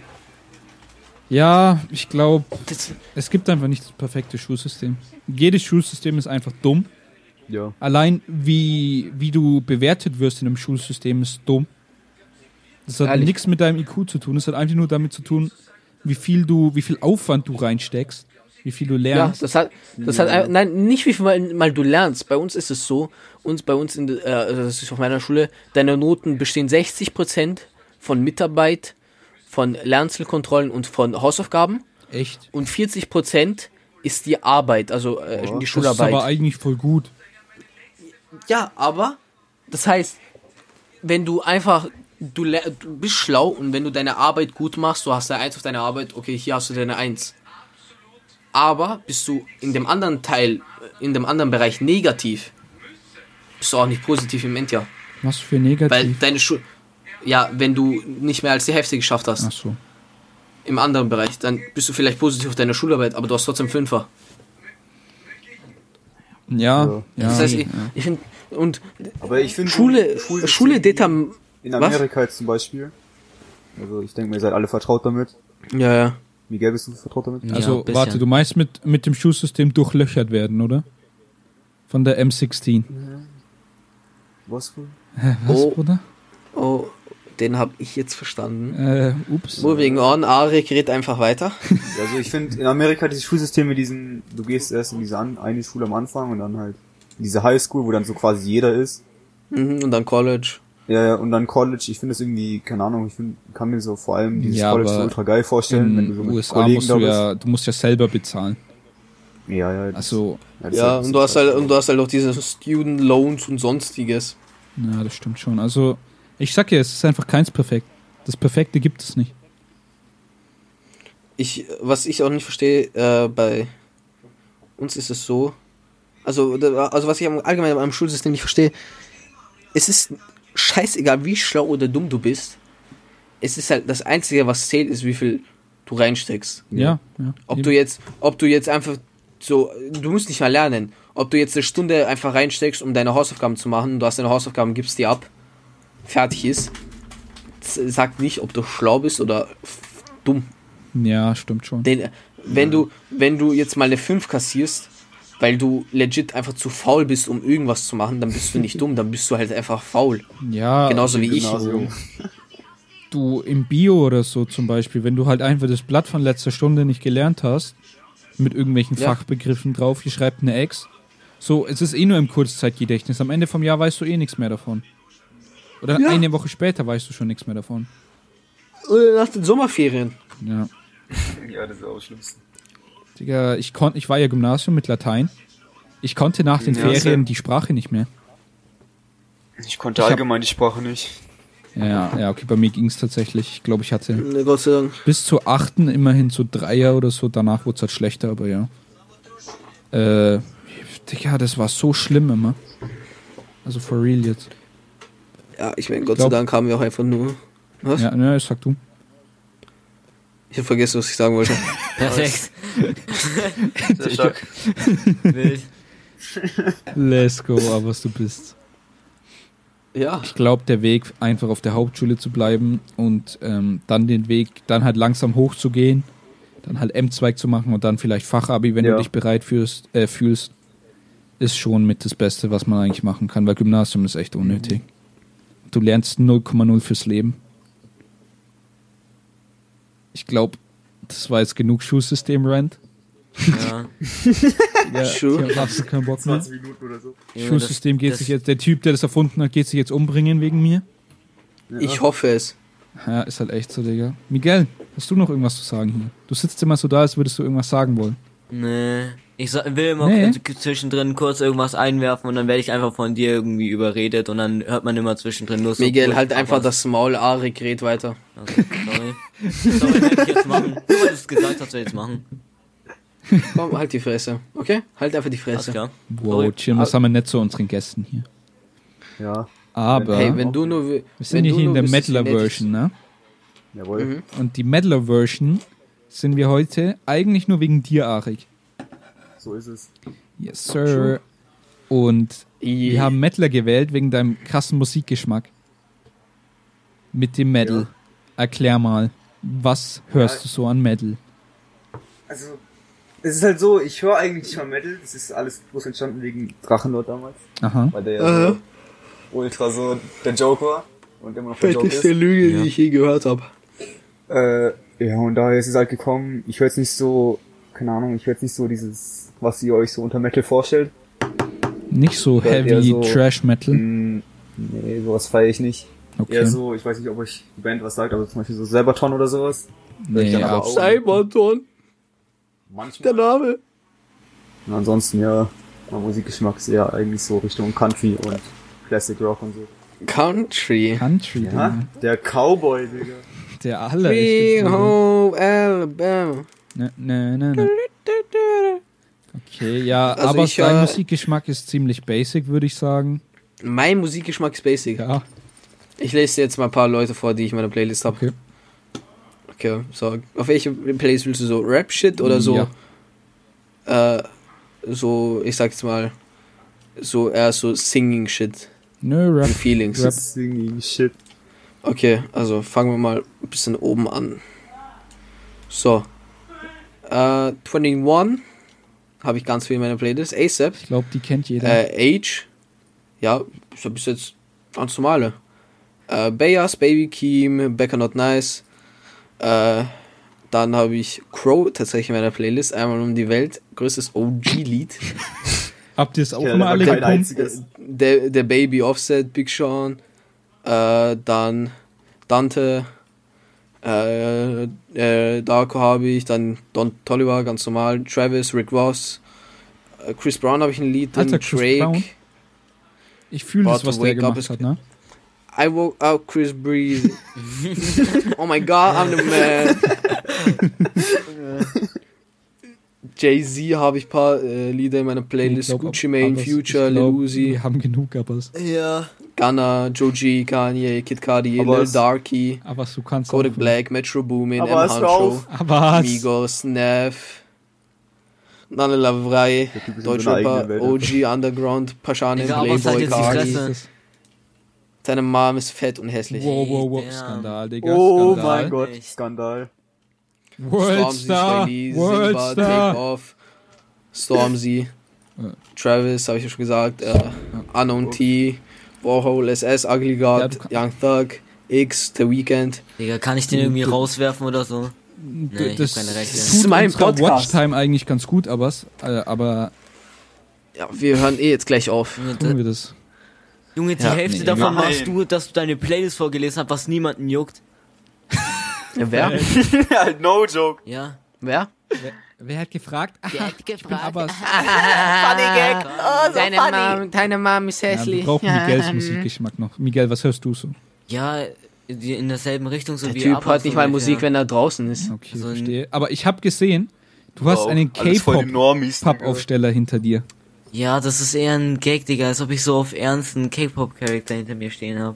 Speaker 2: Ja, ich glaube, es gibt einfach nicht das perfekte Schulsystem. Jedes Schulsystem ist einfach dumm.
Speaker 3: Ja.
Speaker 2: Allein wie, wie du bewertet wirst in einem Schulsystem ist dumm. Das hat nichts mit deinem IQ zu tun. Das hat einfach nur damit zu tun, wie viel du, wie viel Aufwand du reinsteckst, wie viel du
Speaker 1: ja,
Speaker 2: lernst.
Speaker 1: das hat, das hat, ein- nein, nicht wie viel mal, mal du lernst. Bei uns ist es so, uns bei uns in, der- äh, also das ist auf meiner Schule, deine Noten bestehen 60% von Mitarbeit, von Lernzielkontrollen und von Hausaufgaben.
Speaker 2: Echt.
Speaker 1: und 40% ist die Arbeit, also äh, die
Speaker 3: Oh,
Speaker 2: Das ist
Speaker 1: Schularbeit.
Speaker 2: aber eigentlich voll gut.
Speaker 1: ja, aber das heißt, wenn du einfach du, du bist schlau und wenn du deine Arbeit gut machst, du hast eine 1 auf deine Arbeit, okay, hier hast du deine 1. Aber bist du in dem anderen Teil, in dem anderen Bereich negativ, bist du auch nicht positiv im Endjahr.
Speaker 2: Was für negativ.
Speaker 1: Weil deine Schul ja, wenn du nicht mehr als die Hälfte geschafft hast
Speaker 2: Ach so.
Speaker 1: im anderen Bereich, dann bist du vielleicht positiv auf deine Schularbeit, aber du hast trotzdem Fünfer.
Speaker 2: Ja, ja.
Speaker 1: Das heißt, ich,
Speaker 2: ja.
Speaker 1: ich finde, und
Speaker 3: Aber ich finde
Speaker 1: Schule,
Speaker 3: Schulsystem
Speaker 1: Schule detam.
Speaker 3: in
Speaker 1: was?
Speaker 3: Amerika jetzt zum Beispiel. Also ich denke, ihr seid alle vertraut damit.
Speaker 1: Ja, ja.
Speaker 3: Miguel, bist du vertraut damit?
Speaker 4: Ja,
Speaker 2: Also,
Speaker 4: bisschen.
Speaker 2: warte, du meinst mit, mit dem Schulsystem durchlöchert werden, oder? Von der M16.
Speaker 3: Was wohl?
Speaker 2: Hä, was,
Speaker 1: Oh.
Speaker 2: Bruder?
Speaker 1: Oh, den hab ich jetzt verstanden.
Speaker 2: Äh, ups.
Speaker 1: Moving on, Arik redet einfach weiter.
Speaker 3: Also ich finde in Amerika dieses Schulsystem mit diesen, du gehst erst in diese an, eine Schule am Anfang und dann halt in diese Highschool, wo dann so quasi jeder ist.
Speaker 1: Mhm, und dann College.
Speaker 3: Ja, ja, und dann College, ich finde es irgendwie, keine Ahnung, ich find, kann mir so vor allem dieses
Speaker 2: Ja,
Speaker 3: College so ultra geil vorstellen,
Speaker 2: In
Speaker 3: wenn du so mit
Speaker 2: USA
Speaker 3: Kollegen
Speaker 2: musst
Speaker 3: da
Speaker 2: du
Speaker 3: bist.
Speaker 2: ja, du musst ja selber bezahlen.
Speaker 3: Ja, ja. das-
Speaker 2: Also,
Speaker 3: das ist
Speaker 1: Ja,
Speaker 3: halt
Speaker 1: und du hast halt, und du hast halt auch diese Student Loans und sonstiges.
Speaker 2: ja, das stimmt schon. Also, ich sag ja, es ist einfach keins perfekt. Das Perfekte gibt es nicht.
Speaker 1: Ich, was ich auch nicht verstehe, äh, bei uns ist es so, also, also was ich am- allgemein am Schulsystem nicht verstehe, es ist scheißegal, wie schlau oder dumm du bist. Es ist halt das Einzige, was zählt, ist, wie viel du reinsteckst.
Speaker 2: Ja, ja.
Speaker 1: Ob
Speaker 2: eben.
Speaker 1: du jetzt, ob du jetzt einfach so, du musst nicht mal lernen. Ob du jetzt eine Stunde einfach reinsteckst, um deine Hausaufgaben zu machen, du hast deine Hausaufgaben, gibst die ab, fertig ist. Sagt nicht, ob du schlau bist oder dumm.
Speaker 2: ja, stimmt schon.
Speaker 1: Denn wenn du, wenn du jetzt mal eine 5 kassierst, weil du legit einfach zu faul bist, um irgendwas zu machen, dann bist du nicht dumm, dann bist du halt einfach faul.
Speaker 2: Ja,
Speaker 1: Genauso wie ich.
Speaker 2: Du im Bio oder so zum Beispiel, wenn du halt einfach das Blatt von letzter Stunde nicht gelernt hast, mit irgendwelchen
Speaker 1: Ja.
Speaker 2: Fachbegriffen drauf, hier schreibt eine Ex. So, es ist eh nur im Kurzzeitgedächtnis. Am Ende vom Jahr weißt du eh nichts mehr davon. Oder
Speaker 1: Ja.
Speaker 2: eine Woche später weißt du schon nichts mehr davon.
Speaker 1: Oder nach den Sommerferien.
Speaker 2: Ja.
Speaker 3: Ja, das ist auch schlimmste.
Speaker 2: Digga, ich, kon ich war ja Gymnasium mit Latein. Ich konnte nach den
Speaker 3: Ja,
Speaker 2: Ferien die Sprache nicht mehr.
Speaker 3: Ich konnte
Speaker 2: Ich hab-
Speaker 3: allgemein die Sprache nicht.
Speaker 2: Ja, ja, okay, bei mir ging es tatsächlich. Ich glaube, ich hatte
Speaker 1: Ne, Gott sei Dank.
Speaker 2: bis zur achten immerhin so Dreier oder so. Danach wurde es halt schlechter, aber ja. Äh, Digga, das war so schlimm immer. Also for real jetzt.
Speaker 1: Ja, ich meine, Gott
Speaker 2: Glaub-
Speaker 1: sei Dank haben wir auch einfach nur. Was?
Speaker 2: Ja, ne, sag du.
Speaker 1: Ich habe vergessen, was ich sagen wollte.
Speaker 4: Perfekt.
Speaker 3: Sehr stark.
Speaker 4: Wild.
Speaker 2: Let's go, aber was du bist.
Speaker 1: ja.
Speaker 2: Ich glaube, der Weg, einfach auf der Hauptschule zu bleiben und ähm, dann den Weg, dann halt langsam hochzugehen, dann halt M-Zweig zu machen und dann vielleicht Fachabi, wenn
Speaker 3: Ja.
Speaker 2: du dich bereit fühlst, äh, fühlst, ist schon mit das Beste, was man eigentlich machen kann, weil Gymnasium ist echt unnötig. Du lernst 0,0 fürs Leben. Ich glaube, das war jetzt genug Schulsystem-Rant.
Speaker 4: Ja.
Speaker 2: Ja,
Speaker 1: Sure.
Speaker 2: Ich hab absolut keinen Bock mehr.
Speaker 3: Minuten oder so.
Speaker 2: Schulsystem
Speaker 4: das-
Speaker 2: geht
Speaker 4: das-
Speaker 2: sich jetzt, der Typ, der das erfunden hat, geht sich jetzt umbringen wegen mir.
Speaker 1: Ich hoffe es.
Speaker 2: Ja, ist halt echt so, Digga. Miguel, hast du noch irgendwas zu sagen hier? Du sitzt immer so da, als würdest du irgendwas sagen wollen.
Speaker 4: Nee. Ich will immer
Speaker 2: Nee.
Speaker 4: zwischendrin kurz irgendwas einwerfen und dann werde ich einfach von dir irgendwie überredet und dann hört man immer zwischendrin nur so.
Speaker 1: Miguel, halt einfach
Speaker 4: was.
Speaker 1: das Maul, Arik, red weiter.
Speaker 4: Okay, sorry. Sorry, werde ich jetzt machen. Nur weil du es gesagt hast, werde ich jetzt machen.
Speaker 1: Komm, halt die Fresse. Okay? Halt einfach die
Speaker 4: Alles
Speaker 1: Fresse.
Speaker 4: klar.
Speaker 2: Wow. Jim, das haben wir nicht zu unseren Gästen hier.
Speaker 3: Ja,
Speaker 2: Aber
Speaker 1: Hey, wenn du nur.
Speaker 2: wir sind hier in der Metaler-Version, ne?
Speaker 3: jawohl.
Speaker 1: Mhm.
Speaker 2: Und die Metaler-Version sind wir heute eigentlich nur wegen dir, Arik.
Speaker 3: So ist es.
Speaker 2: Yes, sir. Und wir haben Metaler gewählt wegen deinem krassen Musikgeschmack. Mit dem Metal.
Speaker 3: Ja.
Speaker 2: Erklär mal, was hörst
Speaker 5: Ja.
Speaker 2: du so an Metal?
Speaker 5: Also, es ist halt so, ich höre eigentlich nicht mal Metal, das ist alles bloß entstanden wegen
Speaker 3: Drachenlord damals.
Speaker 2: Aha.
Speaker 3: Weil der ja so ultra so der Joke war. Und immer noch der Joke ist.
Speaker 1: Lüge,
Speaker 4: Ja.
Speaker 1: die ich je gehört habe.
Speaker 3: Äh, ja, und daher ist es halt gekommen, ich höre jetzt nicht so, keine Ahnung, ich höre jetzt nicht so dieses, was ihr euch so unter Metal vorstellt.
Speaker 2: Nicht so heavy
Speaker 3: so-
Speaker 2: Trash Metal.
Speaker 3: Hm, nee, sowas feiere ich nicht.
Speaker 2: Okay.
Speaker 3: Eher so, ich weiß nicht, ob euch die Band was sagt, aber zum Beispiel so Sabaton oder sowas.
Speaker 2: nee,
Speaker 3: dann aber
Speaker 1: Cyberton,
Speaker 3: Manchmal.
Speaker 1: der Name.
Speaker 3: Und ansonsten, ja, mein Musikgeschmack ist eher eigentlich so Richtung Country und Classic Rock und so.
Speaker 1: Country.
Speaker 2: Country,
Speaker 3: Ja,
Speaker 2: Digga.
Speaker 3: der Cowboy, Digga.
Speaker 2: Der allerechte.
Speaker 1: Free. Home Alabama.
Speaker 2: Ne, ne, ne, ne. Okay, ja,
Speaker 1: Also
Speaker 2: aber
Speaker 1: ich,
Speaker 2: dein
Speaker 1: äh,
Speaker 2: Musikgeschmack ist ziemlich basic, würde ich sagen.
Speaker 1: Mein Musikgeschmack ist basic.
Speaker 2: Ja,
Speaker 1: Ich lese dir jetzt mal ein paar Leute vor, die ich in meiner Playlist habe.
Speaker 2: okay.
Speaker 1: Okay, so. Auf welche Playlist willst du so? Rap-Shit oder so? Äh, so, ich sag jetzt mal, so eher so Singing-Shit
Speaker 2: Nö, Rap.
Speaker 1: Feelings.
Speaker 2: Rap.
Speaker 3: Singing Shit.
Speaker 1: Okay, also fangen wir mal ein bisschen oben an. So. Äh, 21 habe ich ganz viel in meiner Playlist. ASAP.
Speaker 2: Ich glaube, die kennt jeder.
Speaker 1: Äh, Age. Ja, ist ja bis jetzt ganz normale. Äh, Bayers, Baby Keem, Becker Not Nice. Äh, dann habe ich Crow tatsächlich in meiner Playlist. Einmal um die Welt. Größtes OG-Lied.
Speaker 2: Habt ihr es auch
Speaker 3: Ja,
Speaker 2: immer alle
Speaker 3: einziges.
Speaker 1: Der, der Baby Offset, Big Sean. Äh, dann Dante. Äh, äh, Darko habe ich. Dann Don Toliver, ganz normal. Travis, Rick Ross. Äh, Chris Brown habe ich ein Lied. drin,
Speaker 2: Alter, Chris
Speaker 1: Drake.
Speaker 2: Brown? Ich fühle das, was der gemacht hat, ne?
Speaker 1: I woke up Chris Breeze. oh my god, I'm the man. Jay-Z habe ich paar äh, Lieder in meiner Playlist.
Speaker 2: Glaub,
Speaker 1: Gucci Mane, Future, Lil Uzi,
Speaker 2: Wir haben genug, aber es-
Speaker 4: Ja.
Speaker 1: Gunna, Joji, Kanye, Kid Cudi,
Speaker 3: Aber
Speaker 1: Lil Darky,
Speaker 2: aber du kannst
Speaker 1: Kodak
Speaker 2: auch-
Speaker 1: Black, Metro Boomin, M.
Speaker 3: Aber es hör
Speaker 1: Huncho,
Speaker 3: auf.
Speaker 2: Aber
Speaker 1: Migos, Neff, Nane Lavrei,
Speaker 3: Der Typ ist in
Speaker 1: Deutsche
Speaker 3: seiner
Speaker 1: Rapper,
Speaker 3: eigenen Welt.
Speaker 1: OG, Underground,
Speaker 4: hat
Speaker 1: Playboy, Cardi. Seine Mom ist fett und hässlich.
Speaker 2: Wow, wow, wow,
Speaker 4: Damn.
Speaker 2: Skandal, Digga.
Speaker 3: Oh
Speaker 2: Skandal.
Speaker 3: mein Gott,
Speaker 4: Echt.
Speaker 3: Skandal.
Speaker 2: Worldstar,
Speaker 1: Take
Speaker 2: Worldstar.
Speaker 1: Off, Stormzy. Travis, habe ich ja schon gesagt, äh, Unknown T, Warhol, SS, Ugly God, Young Thug, X, The Weeknd.
Speaker 4: Digga, kann ich den irgendwie rauswerfen oder so? Nee, ich hab
Speaker 2: das
Speaker 4: keine Rechte.
Speaker 1: Das ist
Speaker 2: tut
Speaker 1: mein Podcast.
Speaker 2: Watchtime eigentlich ganz gut, aber, äh, aber
Speaker 1: Ja, wir hören eh jetzt gleich auf.
Speaker 2: Tun wir das.
Speaker 4: Junge, die
Speaker 1: Ja,
Speaker 4: Hälfte
Speaker 2: nee,
Speaker 4: davon
Speaker 3: nein.
Speaker 4: machst du, dass du deine Playlist vorgelesen hast, was niemanden juckt.
Speaker 1: Ja, wer?
Speaker 3: halt no joke.
Speaker 4: Ja.
Speaker 1: wer?
Speaker 2: Wer, wer hat gefragt? Aha,
Speaker 4: hat
Speaker 2: ich bin Abbas.
Speaker 1: Deine Mom, deine Mom ist
Speaker 2: Ja, wir
Speaker 1: hässlich.
Speaker 2: brauchen Miguels Musikgeschmack noch. Miguel, was hörst du so?
Speaker 4: Ja, in derselben Richtung so
Speaker 1: Der
Speaker 4: wie
Speaker 1: Typ
Speaker 4: Abbas
Speaker 1: hört nicht mal. Musik, wenn er draußen ist.
Speaker 2: Okay,
Speaker 4: So ein-
Speaker 2: verstehe. Aber ich habe gesehen, du hast einen. K-Pop-Aufsteller hinter dir.
Speaker 4: Ja, das ist eher ein Gag, Digga, als ob ich so auf ernst einen K-Pop-Charakter hinter mir stehen hab.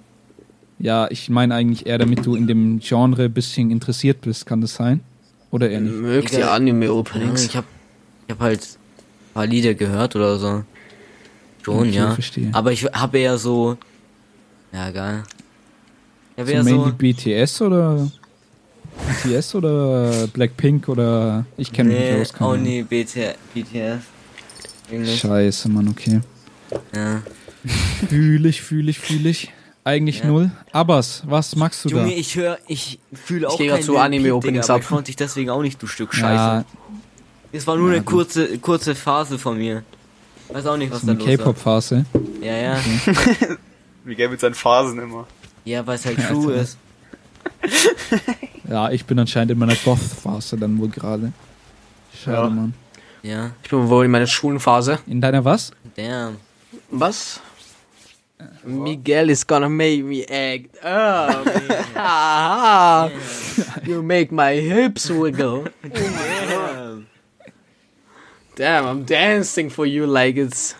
Speaker 2: Ja, ich meine eigentlich eher, damit du in dem Genre ein bisschen interessiert bist. Kann das sein? Oder eher nicht?
Speaker 1: Mögt ihr
Speaker 4: Digga. Ja,
Speaker 1: Anime-Openings?
Speaker 4: ich hab, ich hab halt ein paar Lieder gehört oder so. Schon,
Speaker 2: Okay,
Speaker 4: ja.
Speaker 2: verstehe.
Speaker 4: Aber ich habe eher so, ja, geil. Ich hab
Speaker 2: So
Speaker 4: eher
Speaker 2: mainly
Speaker 4: so,
Speaker 2: BTS oder BTS oder Blackpink oder ich kenne mich
Speaker 4: nee,
Speaker 2: nicht aus.
Speaker 4: BT, BTS. Englisch,
Speaker 2: Scheiße, Mann, okay.
Speaker 4: ja.
Speaker 2: Fühle ich, fühle ich, fühle ich. Eigentlich
Speaker 4: Ja.
Speaker 2: null. Abbas, was magst du
Speaker 4: Junge,
Speaker 2: da?
Speaker 4: ich höre, ich fühle auch
Speaker 1: geh grad
Speaker 4: kein
Speaker 1: zu Anime-Openings ab.
Speaker 4: Ich fand dich deswegen auch nicht, du Stück Scheiße.
Speaker 2: Ja,
Speaker 4: Es war nur
Speaker 2: Ja,
Speaker 4: eine kurze, kurze Phase von mir. Weiß auch nicht, was
Speaker 2: so
Speaker 4: da los war.
Speaker 2: K-Pop-Phase.
Speaker 4: Ja, ja.
Speaker 3: Miguel mit seinen Phasen immer.
Speaker 4: Ja, weil es halt true
Speaker 2: Alter.
Speaker 4: ist.
Speaker 2: Ja, ich bin anscheinend in meiner Goth-Phase dann wohl gerade. Schade,
Speaker 3: Ja.
Speaker 2: Mann.
Speaker 4: Ja,
Speaker 1: Ich bin wohl in meiner Schulenphase.
Speaker 2: In deiner was?
Speaker 4: damn.
Speaker 1: Was? Miguel is gonna make me act up. Haha. you make my hips wiggle. Damn, I'm dancing for you like it's.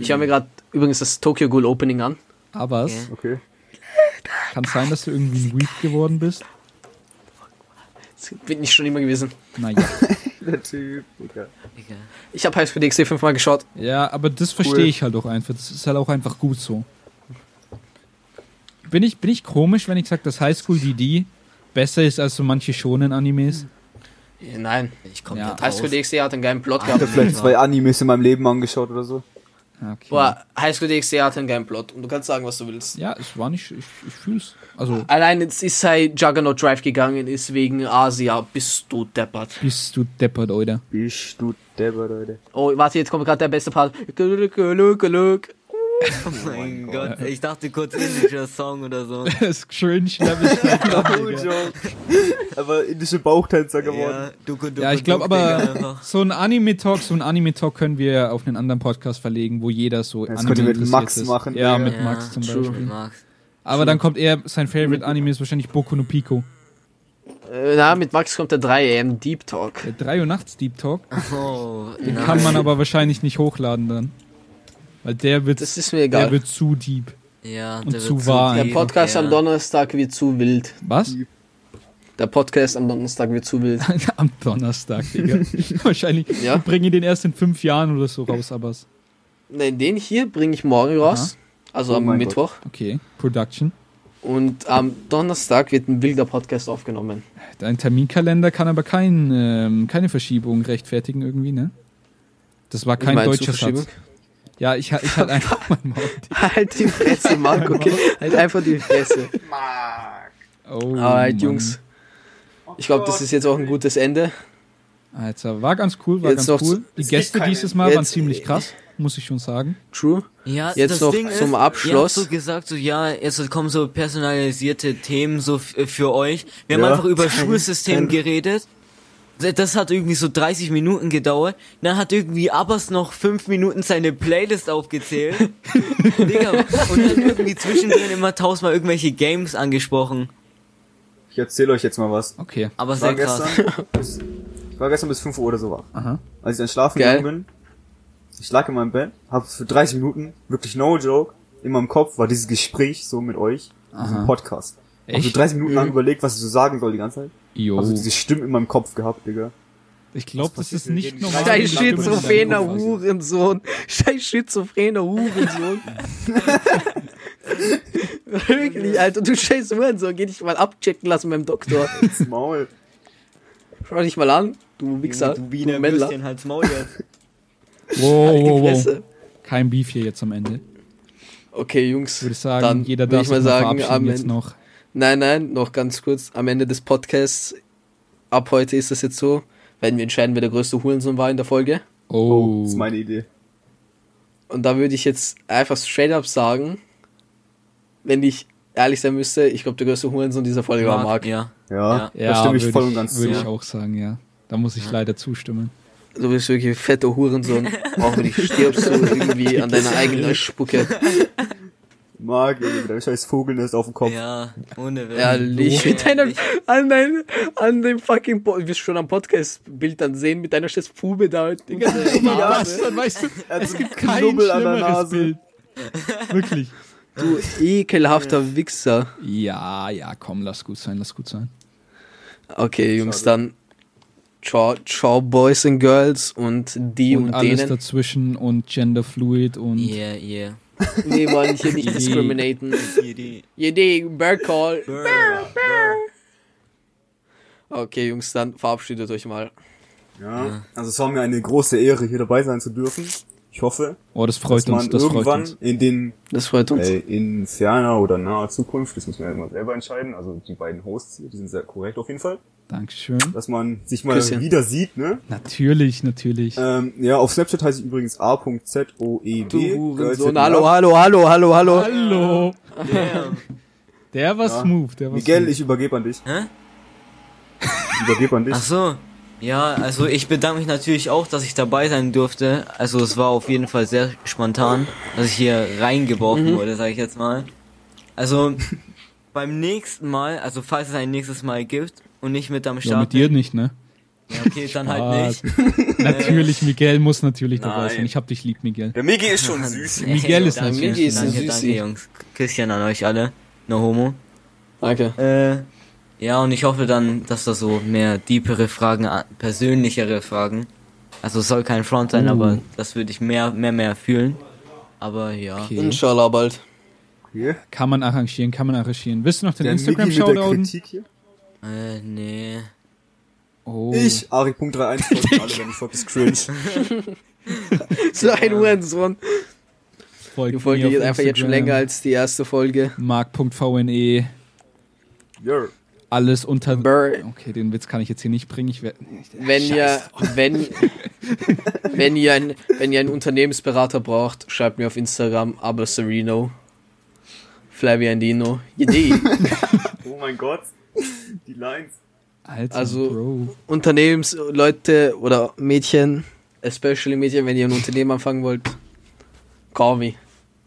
Speaker 1: Ich höre mir gerade übrigens das Tokyo Ghoul Opening an.
Speaker 2: Aber es
Speaker 4: Okay.
Speaker 3: Okay.
Speaker 2: kann sein, dass du irgendwie ein Weep geworden bist.
Speaker 1: Das bin ich schon immer gewesen.
Speaker 2: Naja.
Speaker 3: Der Typ, Digga.
Speaker 1: Ich habe High School DxD fünfmal geschaut.
Speaker 2: Ja, aber das verstehe ich halt auch einfach. Das ist halt auch einfach gut so. Bin ich, bin ich komisch, wenn ich sage, dass High School DD besser ist als so manche schonen Animes?
Speaker 1: Nein,
Speaker 4: Ich komme
Speaker 2: Ja.
Speaker 4: ja,
Speaker 1: High School DxD hat einen geilen Plot
Speaker 3: Ich habe
Speaker 1: gehabt.
Speaker 3: vielleicht zwei Animes in meinem Leben angeschaut oder so.
Speaker 2: Okay.
Speaker 1: Boah, High School DxD hat einen geilen Plot. Und du kannst sagen, was du willst.
Speaker 2: Ja, es war nicht, ich, ich fühl's. Also,
Speaker 1: Allein jetzt ist sei Juggernaut Drive gegangen ist wegen Asia. Bist du deppert.
Speaker 2: bist du deppert, Alter.
Speaker 3: Bist du Deber, Leute.
Speaker 1: Oh, warte, jetzt kommt gerade der beste Part. Glück, Glück, Glück.
Speaker 4: Oh mein Gott, ich dachte kurz indischer Song oder so.
Speaker 2: Das
Speaker 3: Oh,
Speaker 2: Digga.
Speaker 3: Joke. Aber indische Bauchtänzer geworden.
Speaker 4: Ja, duku, duku,
Speaker 2: Ja, ich glaube aber, so ein Anime-Talk, so ein Anime-Talk können wir auf einen anderen Podcast verlegen, wo jeder so
Speaker 3: Das
Speaker 2: Anime
Speaker 3: könnt ihr mit Max
Speaker 2: ist.
Speaker 3: machen,
Speaker 2: Ja,
Speaker 3: Digga.
Speaker 2: mit Max zum
Speaker 1: true.
Speaker 2: Beispiel.
Speaker 4: Max.
Speaker 2: Aber dann kommt er, sein Favorite Anime ist wahrscheinlich Boku no Pico.
Speaker 1: Äh, na, mit Max kommt der 3 AM Deep Talk.
Speaker 2: Der 3 Uhr nachts Deep Talk,
Speaker 4: Oh,
Speaker 2: den kann man aber wahrscheinlich nicht hochladen dann. Weil der wird,
Speaker 1: Das ist mir
Speaker 2: der
Speaker 1: egal.
Speaker 2: wird zu deep.
Speaker 4: Ja,
Speaker 2: Und
Speaker 4: der
Speaker 2: zu
Speaker 4: wird
Speaker 2: wahr.
Speaker 1: Der Podcast
Speaker 4: ja.
Speaker 1: am Donnerstag wird zu wild.
Speaker 2: Was?
Speaker 1: Der Podcast am Donnerstag wird zu wild.
Speaker 2: Am Donnerstag, Digga. wahrscheinlich.
Speaker 1: Ja.
Speaker 2: Ich bringe den erst in fünf Jahren oder so raus, aber es-
Speaker 1: Ne, den hier bringe ich morgen raus. Also
Speaker 3: Oh
Speaker 1: am Mittwoch.
Speaker 2: okay. Production.
Speaker 1: Und am Donnerstag wird ein wilder Podcast aufgenommen.
Speaker 2: Dein Terminkalender kann aber kein, ähm, keine Verschiebung rechtfertigen irgendwie, ne? Das war kein
Speaker 1: Ich mein,
Speaker 2: deutscher. Satz. Ja, ich, ich hatte einfach mein Maul.
Speaker 1: Halt die Fresse, Marco, okay? Halt einfach die Fresse.
Speaker 2: Oh,
Speaker 1: Alright. Jungs. Ich glaube, das ist jetzt auch ein gutes Ende.
Speaker 2: Alter, war ganz cool, war
Speaker 1: Jetzt
Speaker 2: ganz cool. Die
Speaker 5: es
Speaker 2: Gäste dieses Mal waren
Speaker 1: jetzt-
Speaker 2: ziemlich krass, muss ich schon sagen.
Speaker 1: True.
Speaker 4: Ja,
Speaker 1: Jetzt
Speaker 4: das
Speaker 1: noch
Speaker 4: Ding
Speaker 1: zum
Speaker 4: ist,
Speaker 1: Abschluss.
Speaker 4: Ihr habt so gesagt, so ja, jetzt kommen so personalisierte Themen so für euch. Wir haben
Speaker 3: Ja.
Speaker 4: einfach über Schulsystem geredet. Das hat irgendwie so 30 Minuten gedauert. Dann hat irgendwie Abbas noch 5 Minuten seine Playlist aufgezählt. Digga, und dann irgendwie zwischendrin immer tausendmal irgendwelche Games angesprochen.
Speaker 3: Ich erzähle euch jetzt mal was.
Speaker 2: Okay.
Speaker 4: Aber
Speaker 3: Ich
Speaker 4: sehr krass.
Speaker 3: gestern bis, ich war gestern bis 5 Uhr oder so wach.
Speaker 2: Aha.
Speaker 3: Als ich dann schlafen gegangen bin, ich lag in meinem Bett, hab für 30 Minuten, wirklich no joke, in meinem Kopf war dieses Gespräch so mit euch, diesem Podcast. Hab so
Speaker 2: Echt?
Speaker 3: 30 Minuten lang
Speaker 1: Mhm.
Speaker 3: überlegt, was ich so sagen soll die ganze Zeit.
Speaker 2: Jo.
Speaker 3: Also diese Stimmen in meinem Kopf gehabt, Digga.
Speaker 2: Ich glaube, das ist nicht normal.
Speaker 3: Scheiß
Speaker 2: du
Speaker 1: schizophrener. Hurensohn. Scheiß schizophrener Hurensohn. Wirklich, Alter, du scheiß Hurensohn. Geh dich mal abchecken lassen beim Doktor.
Speaker 3: Ins Maul.
Speaker 1: Schau dich mal an, du Wichser.
Speaker 4: Du
Speaker 1: Du,
Speaker 4: Wiener
Speaker 1: Männler.
Speaker 4: Würstchen, halt's Maul jetzt.
Speaker 2: Wow,
Speaker 1: Halt
Speaker 2: wow, wow.
Speaker 1: Fresse.
Speaker 2: Kein Beef hier jetzt am Ende.
Speaker 1: Okay, Jungs.
Speaker 2: Würde ich sagen,
Speaker 1: dann
Speaker 2: jeder
Speaker 1: würde
Speaker 2: darf
Speaker 1: ich mal sagen,
Speaker 2: verabschieden
Speaker 1: am
Speaker 2: jetzt noch.
Speaker 1: Nein, nein, noch ganz kurz. Am Ende des Podcasts, ab heute ist das jetzt so, werden wir entscheiden, wer der größte Hurensohn war in der Folge.
Speaker 3: Oh,
Speaker 2: Oh.
Speaker 3: das ist meine Idee.
Speaker 1: Und da würde ich jetzt einfach straight up sagen, wenn ich ehrlich sein müsste, ich glaube, der größte Hurensohn dieser Folge war Marc.
Speaker 4: Ja.
Speaker 3: Ja,
Speaker 4: Ja.
Speaker 3: da stimme ich
Speaker 2: würde
Speaker 3: voll und ganz zu.
Speaker 2: Würde ich auch sagen, ja. Da muss ich leider zustimmen.
Speaker 1: Du bist wirklich ein fetter Hurensohn. Auch wenn ich stirbst, so irgendwie an deiner eigenen Spucke.
Speaker 3: Marc, Junge, mit deinem scheiß Vogelnest auf dem Kopf.
Speaker 4: Ja, ohne Witz.
Speaker 1: Ehrlich, mit deiner,
Speaker 4: ehrlich.
Speaker 1: an, dein, an dem fucking, Po- wirst schon am Podcast-Bild dann sehen, mit deiner scheiß Pube da. Digga,
Speaker 3: Ja,
Speaker 2: dann weißt du,
Speaker 3: so einen
Speaker 2: kein
Speaker 3: Knubbel an der
Speaker 2: schlimmeres
Speaker 3: Nase.
Speaker 2: Bild. Wirklich.
Speaker 1: du ekelhafter Wichser.
Speaker 2: Ja, ja, komm, lass gut sein, lass gut sein.
Speaker 1: Okay, Jungs, dann ciao, ciao, Boys and Girls und die
Speaker 2: und
Speaker 1: und,
Speaker 2: alles
Speaker 1: denen.
Speaker 2: dazwischen und genderfluid und
Speaker 4: Yeah, yeah.
Speaker 1: Wir wollen hier nicht discriminaten. Jede Bear Call. Okay, Jungs, dann verabschiedet euch mal.
Speaker 3: Ja, also es war mir eine große Ehre, hier dabei sein zu dürfen. Ich hoffe,
Speaker 2: oh, das freut
Speaker 3: dass man
Speaker 2: uns, das freut
Speaker 3: irgendwann
Speaker 2: uns.
Speaker 3: in den
Speaker 1: Das freut uns.
Speaker 3: äh, in ferner oder naher Zukunft, das müssen wir ja immer selber entscheiden, also die beiden Hosts hier, die sind sehr korrekt auf jeden Fall,
Speaker 2: Dankeschön.
Speaker 3: dass man sich mal
Speaker 1: Küsschen.
Speaker 3: wieder sieht, ne?
Speaker 2: Natürlich, natürlich.
Speaker 3: Ähm, ja, auf Snapchat heiße ich übrigens a.zoeb.
Speaker 1: Hallo, hallo, hallo, hallo, hallo.
Speaker 2: Hallo.
Speaker 4: Damn.
Speaker 2: Der war
Speaker 3: Ja.
Speaker 2: smooth, der war
Speaker 3: Miguel,
Speaker 2: smooth.
Speaker 3: ich übergebe an dich.
Speaker 4: Hä?
Speaker 3: Ich übergebe an dich.
Speaker 4: Ach so. Ja, also ich bedanke mich natürlich auch, dass ich dabei sein durfte. Also es war auf jeden Fall sehr spontan, dass ich hier reingeworfen
Speaker 1: Mhm.
Speaker 4: wurde, sage ich jetzt mal. Also beim nächsten Mal, also falls es ein nächstes Mal gibt und nicht mit am
Speaker 2: Ja,
Speaker 4: Start
Speaker 2: mit dir nicht, ne?
Speaker 4: Ja, okay, dann halt nicht.
Speaker 2: natürlich, Miguel muss natürlich dabei
Speaker 3: Nein.
Speaker 2: sein. Ich hab dich lieb, Miguel.
Speaker 3: Der Migi ist schon süß.
Speaker 2: Miguel ist natürlich
Speaker 1: Migi ist ein
Speaker 4: danke,
Speaker 1: Süßi.
Speaker 4: danke, Jungs. Küsschen an euch alle. No homo.
Speaker 1: Danke.
Speaker 4: Äh, ja, und ich hoffe dann, dass da so mehr deepere Fragen, äh, persönlichere Fragen. Also es soll kein Front sein,
Speaker 2: Uh.
Speaker 4: aber das würde ich mehr, mehr, mehr fühlen. Aber ja.
Speaker 2: Okay.
Speaker 1: Inshallah bald.
Speaker 3: Hier.
Speaker 2: Kann man arrangieren, kann man arrangieren. Willst du noch den
Speaker 3: hier.
Speaker 4: Äh, nee.
Speaker 2: Oh.
Speaker 3: Ich, Ari.31, folgt alle, wenn ich folge, ist cringe.
Speaker 1: So ein Hurensohn.
Speaker 2: Folgt
Speaker 1: Die Folge geht einfach jetzt schon länger als die erste Folge.
Speaker 2: Mark.vne.
Speaker 3: Yer.
Speaker 2: Alles unter.
Speaker 1: Burr.
Speaker 2: Okay, den Witz kann ich jetzt hier nicht bringen. Ich werd,
Speaker 1: Wenn ihr, wenn, wenn ihr ein, wenn ihr einen Unternehmensberater braucht, schreibt mir auf Instagram, aber Sereno. Flaviandino. Idee.
Speaker 3: Oh mein Gott. Die Lines.
Speaker 2: Alter,
Speaker 1: Also-
Speaker 2: Bro.
Speaker 1: Unternehmensleute oder Mädchen, especially Mädchen, wenn ihr ein Unternehmen anfangen wollt, call me.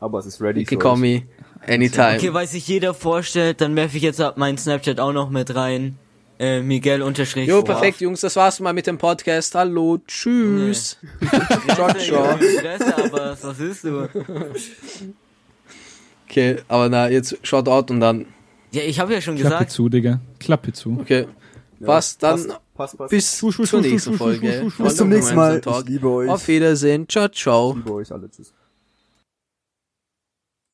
Speaker 3: Aber es ist ready
Speaker 1: You can
Speaker 3: für
Speaker 1: call
Speaker 3: euch.
Speaker 1: me anytime.
Speaker 4: Okay, weil sich jeder vorstellt, dann werfe ich jetzt ab meinen Snapchat auch noch mit rein. Äh, Miguel unterstrich.
Speaker 1: Jo, perfekt, Jungs, das war's mal mit dem Podcast. Hallo, tschüss. Ciao, ciao.
Speaker 4: Fresse, aber was ist du?
Speaker 1: Okay, aber na, jetzt Shoutout und dann,
Speaker 4: Ja, ich habe ja schon
Speaker 2: Klappe
Speaker 4: gesagt.
Speaker 2: zu, Digga. Klappe zu.
Speaker 1: okay. Was, dann
Speaker 3: Passt, passt, passt.
Speaker 1: bis
Speaker 2: Schuh, schuh,
Speaker 1: zur
Speaker 2: schuh,
Speaker 1: nächsten Folge.
Speaker 3: Bis zum nächsten Mal. Ich liebe euch.
Speaker 1: Auf Wiedersehen. Ciao, ciao.
Speaker 3: Ich liebe euch alle. Tschüss.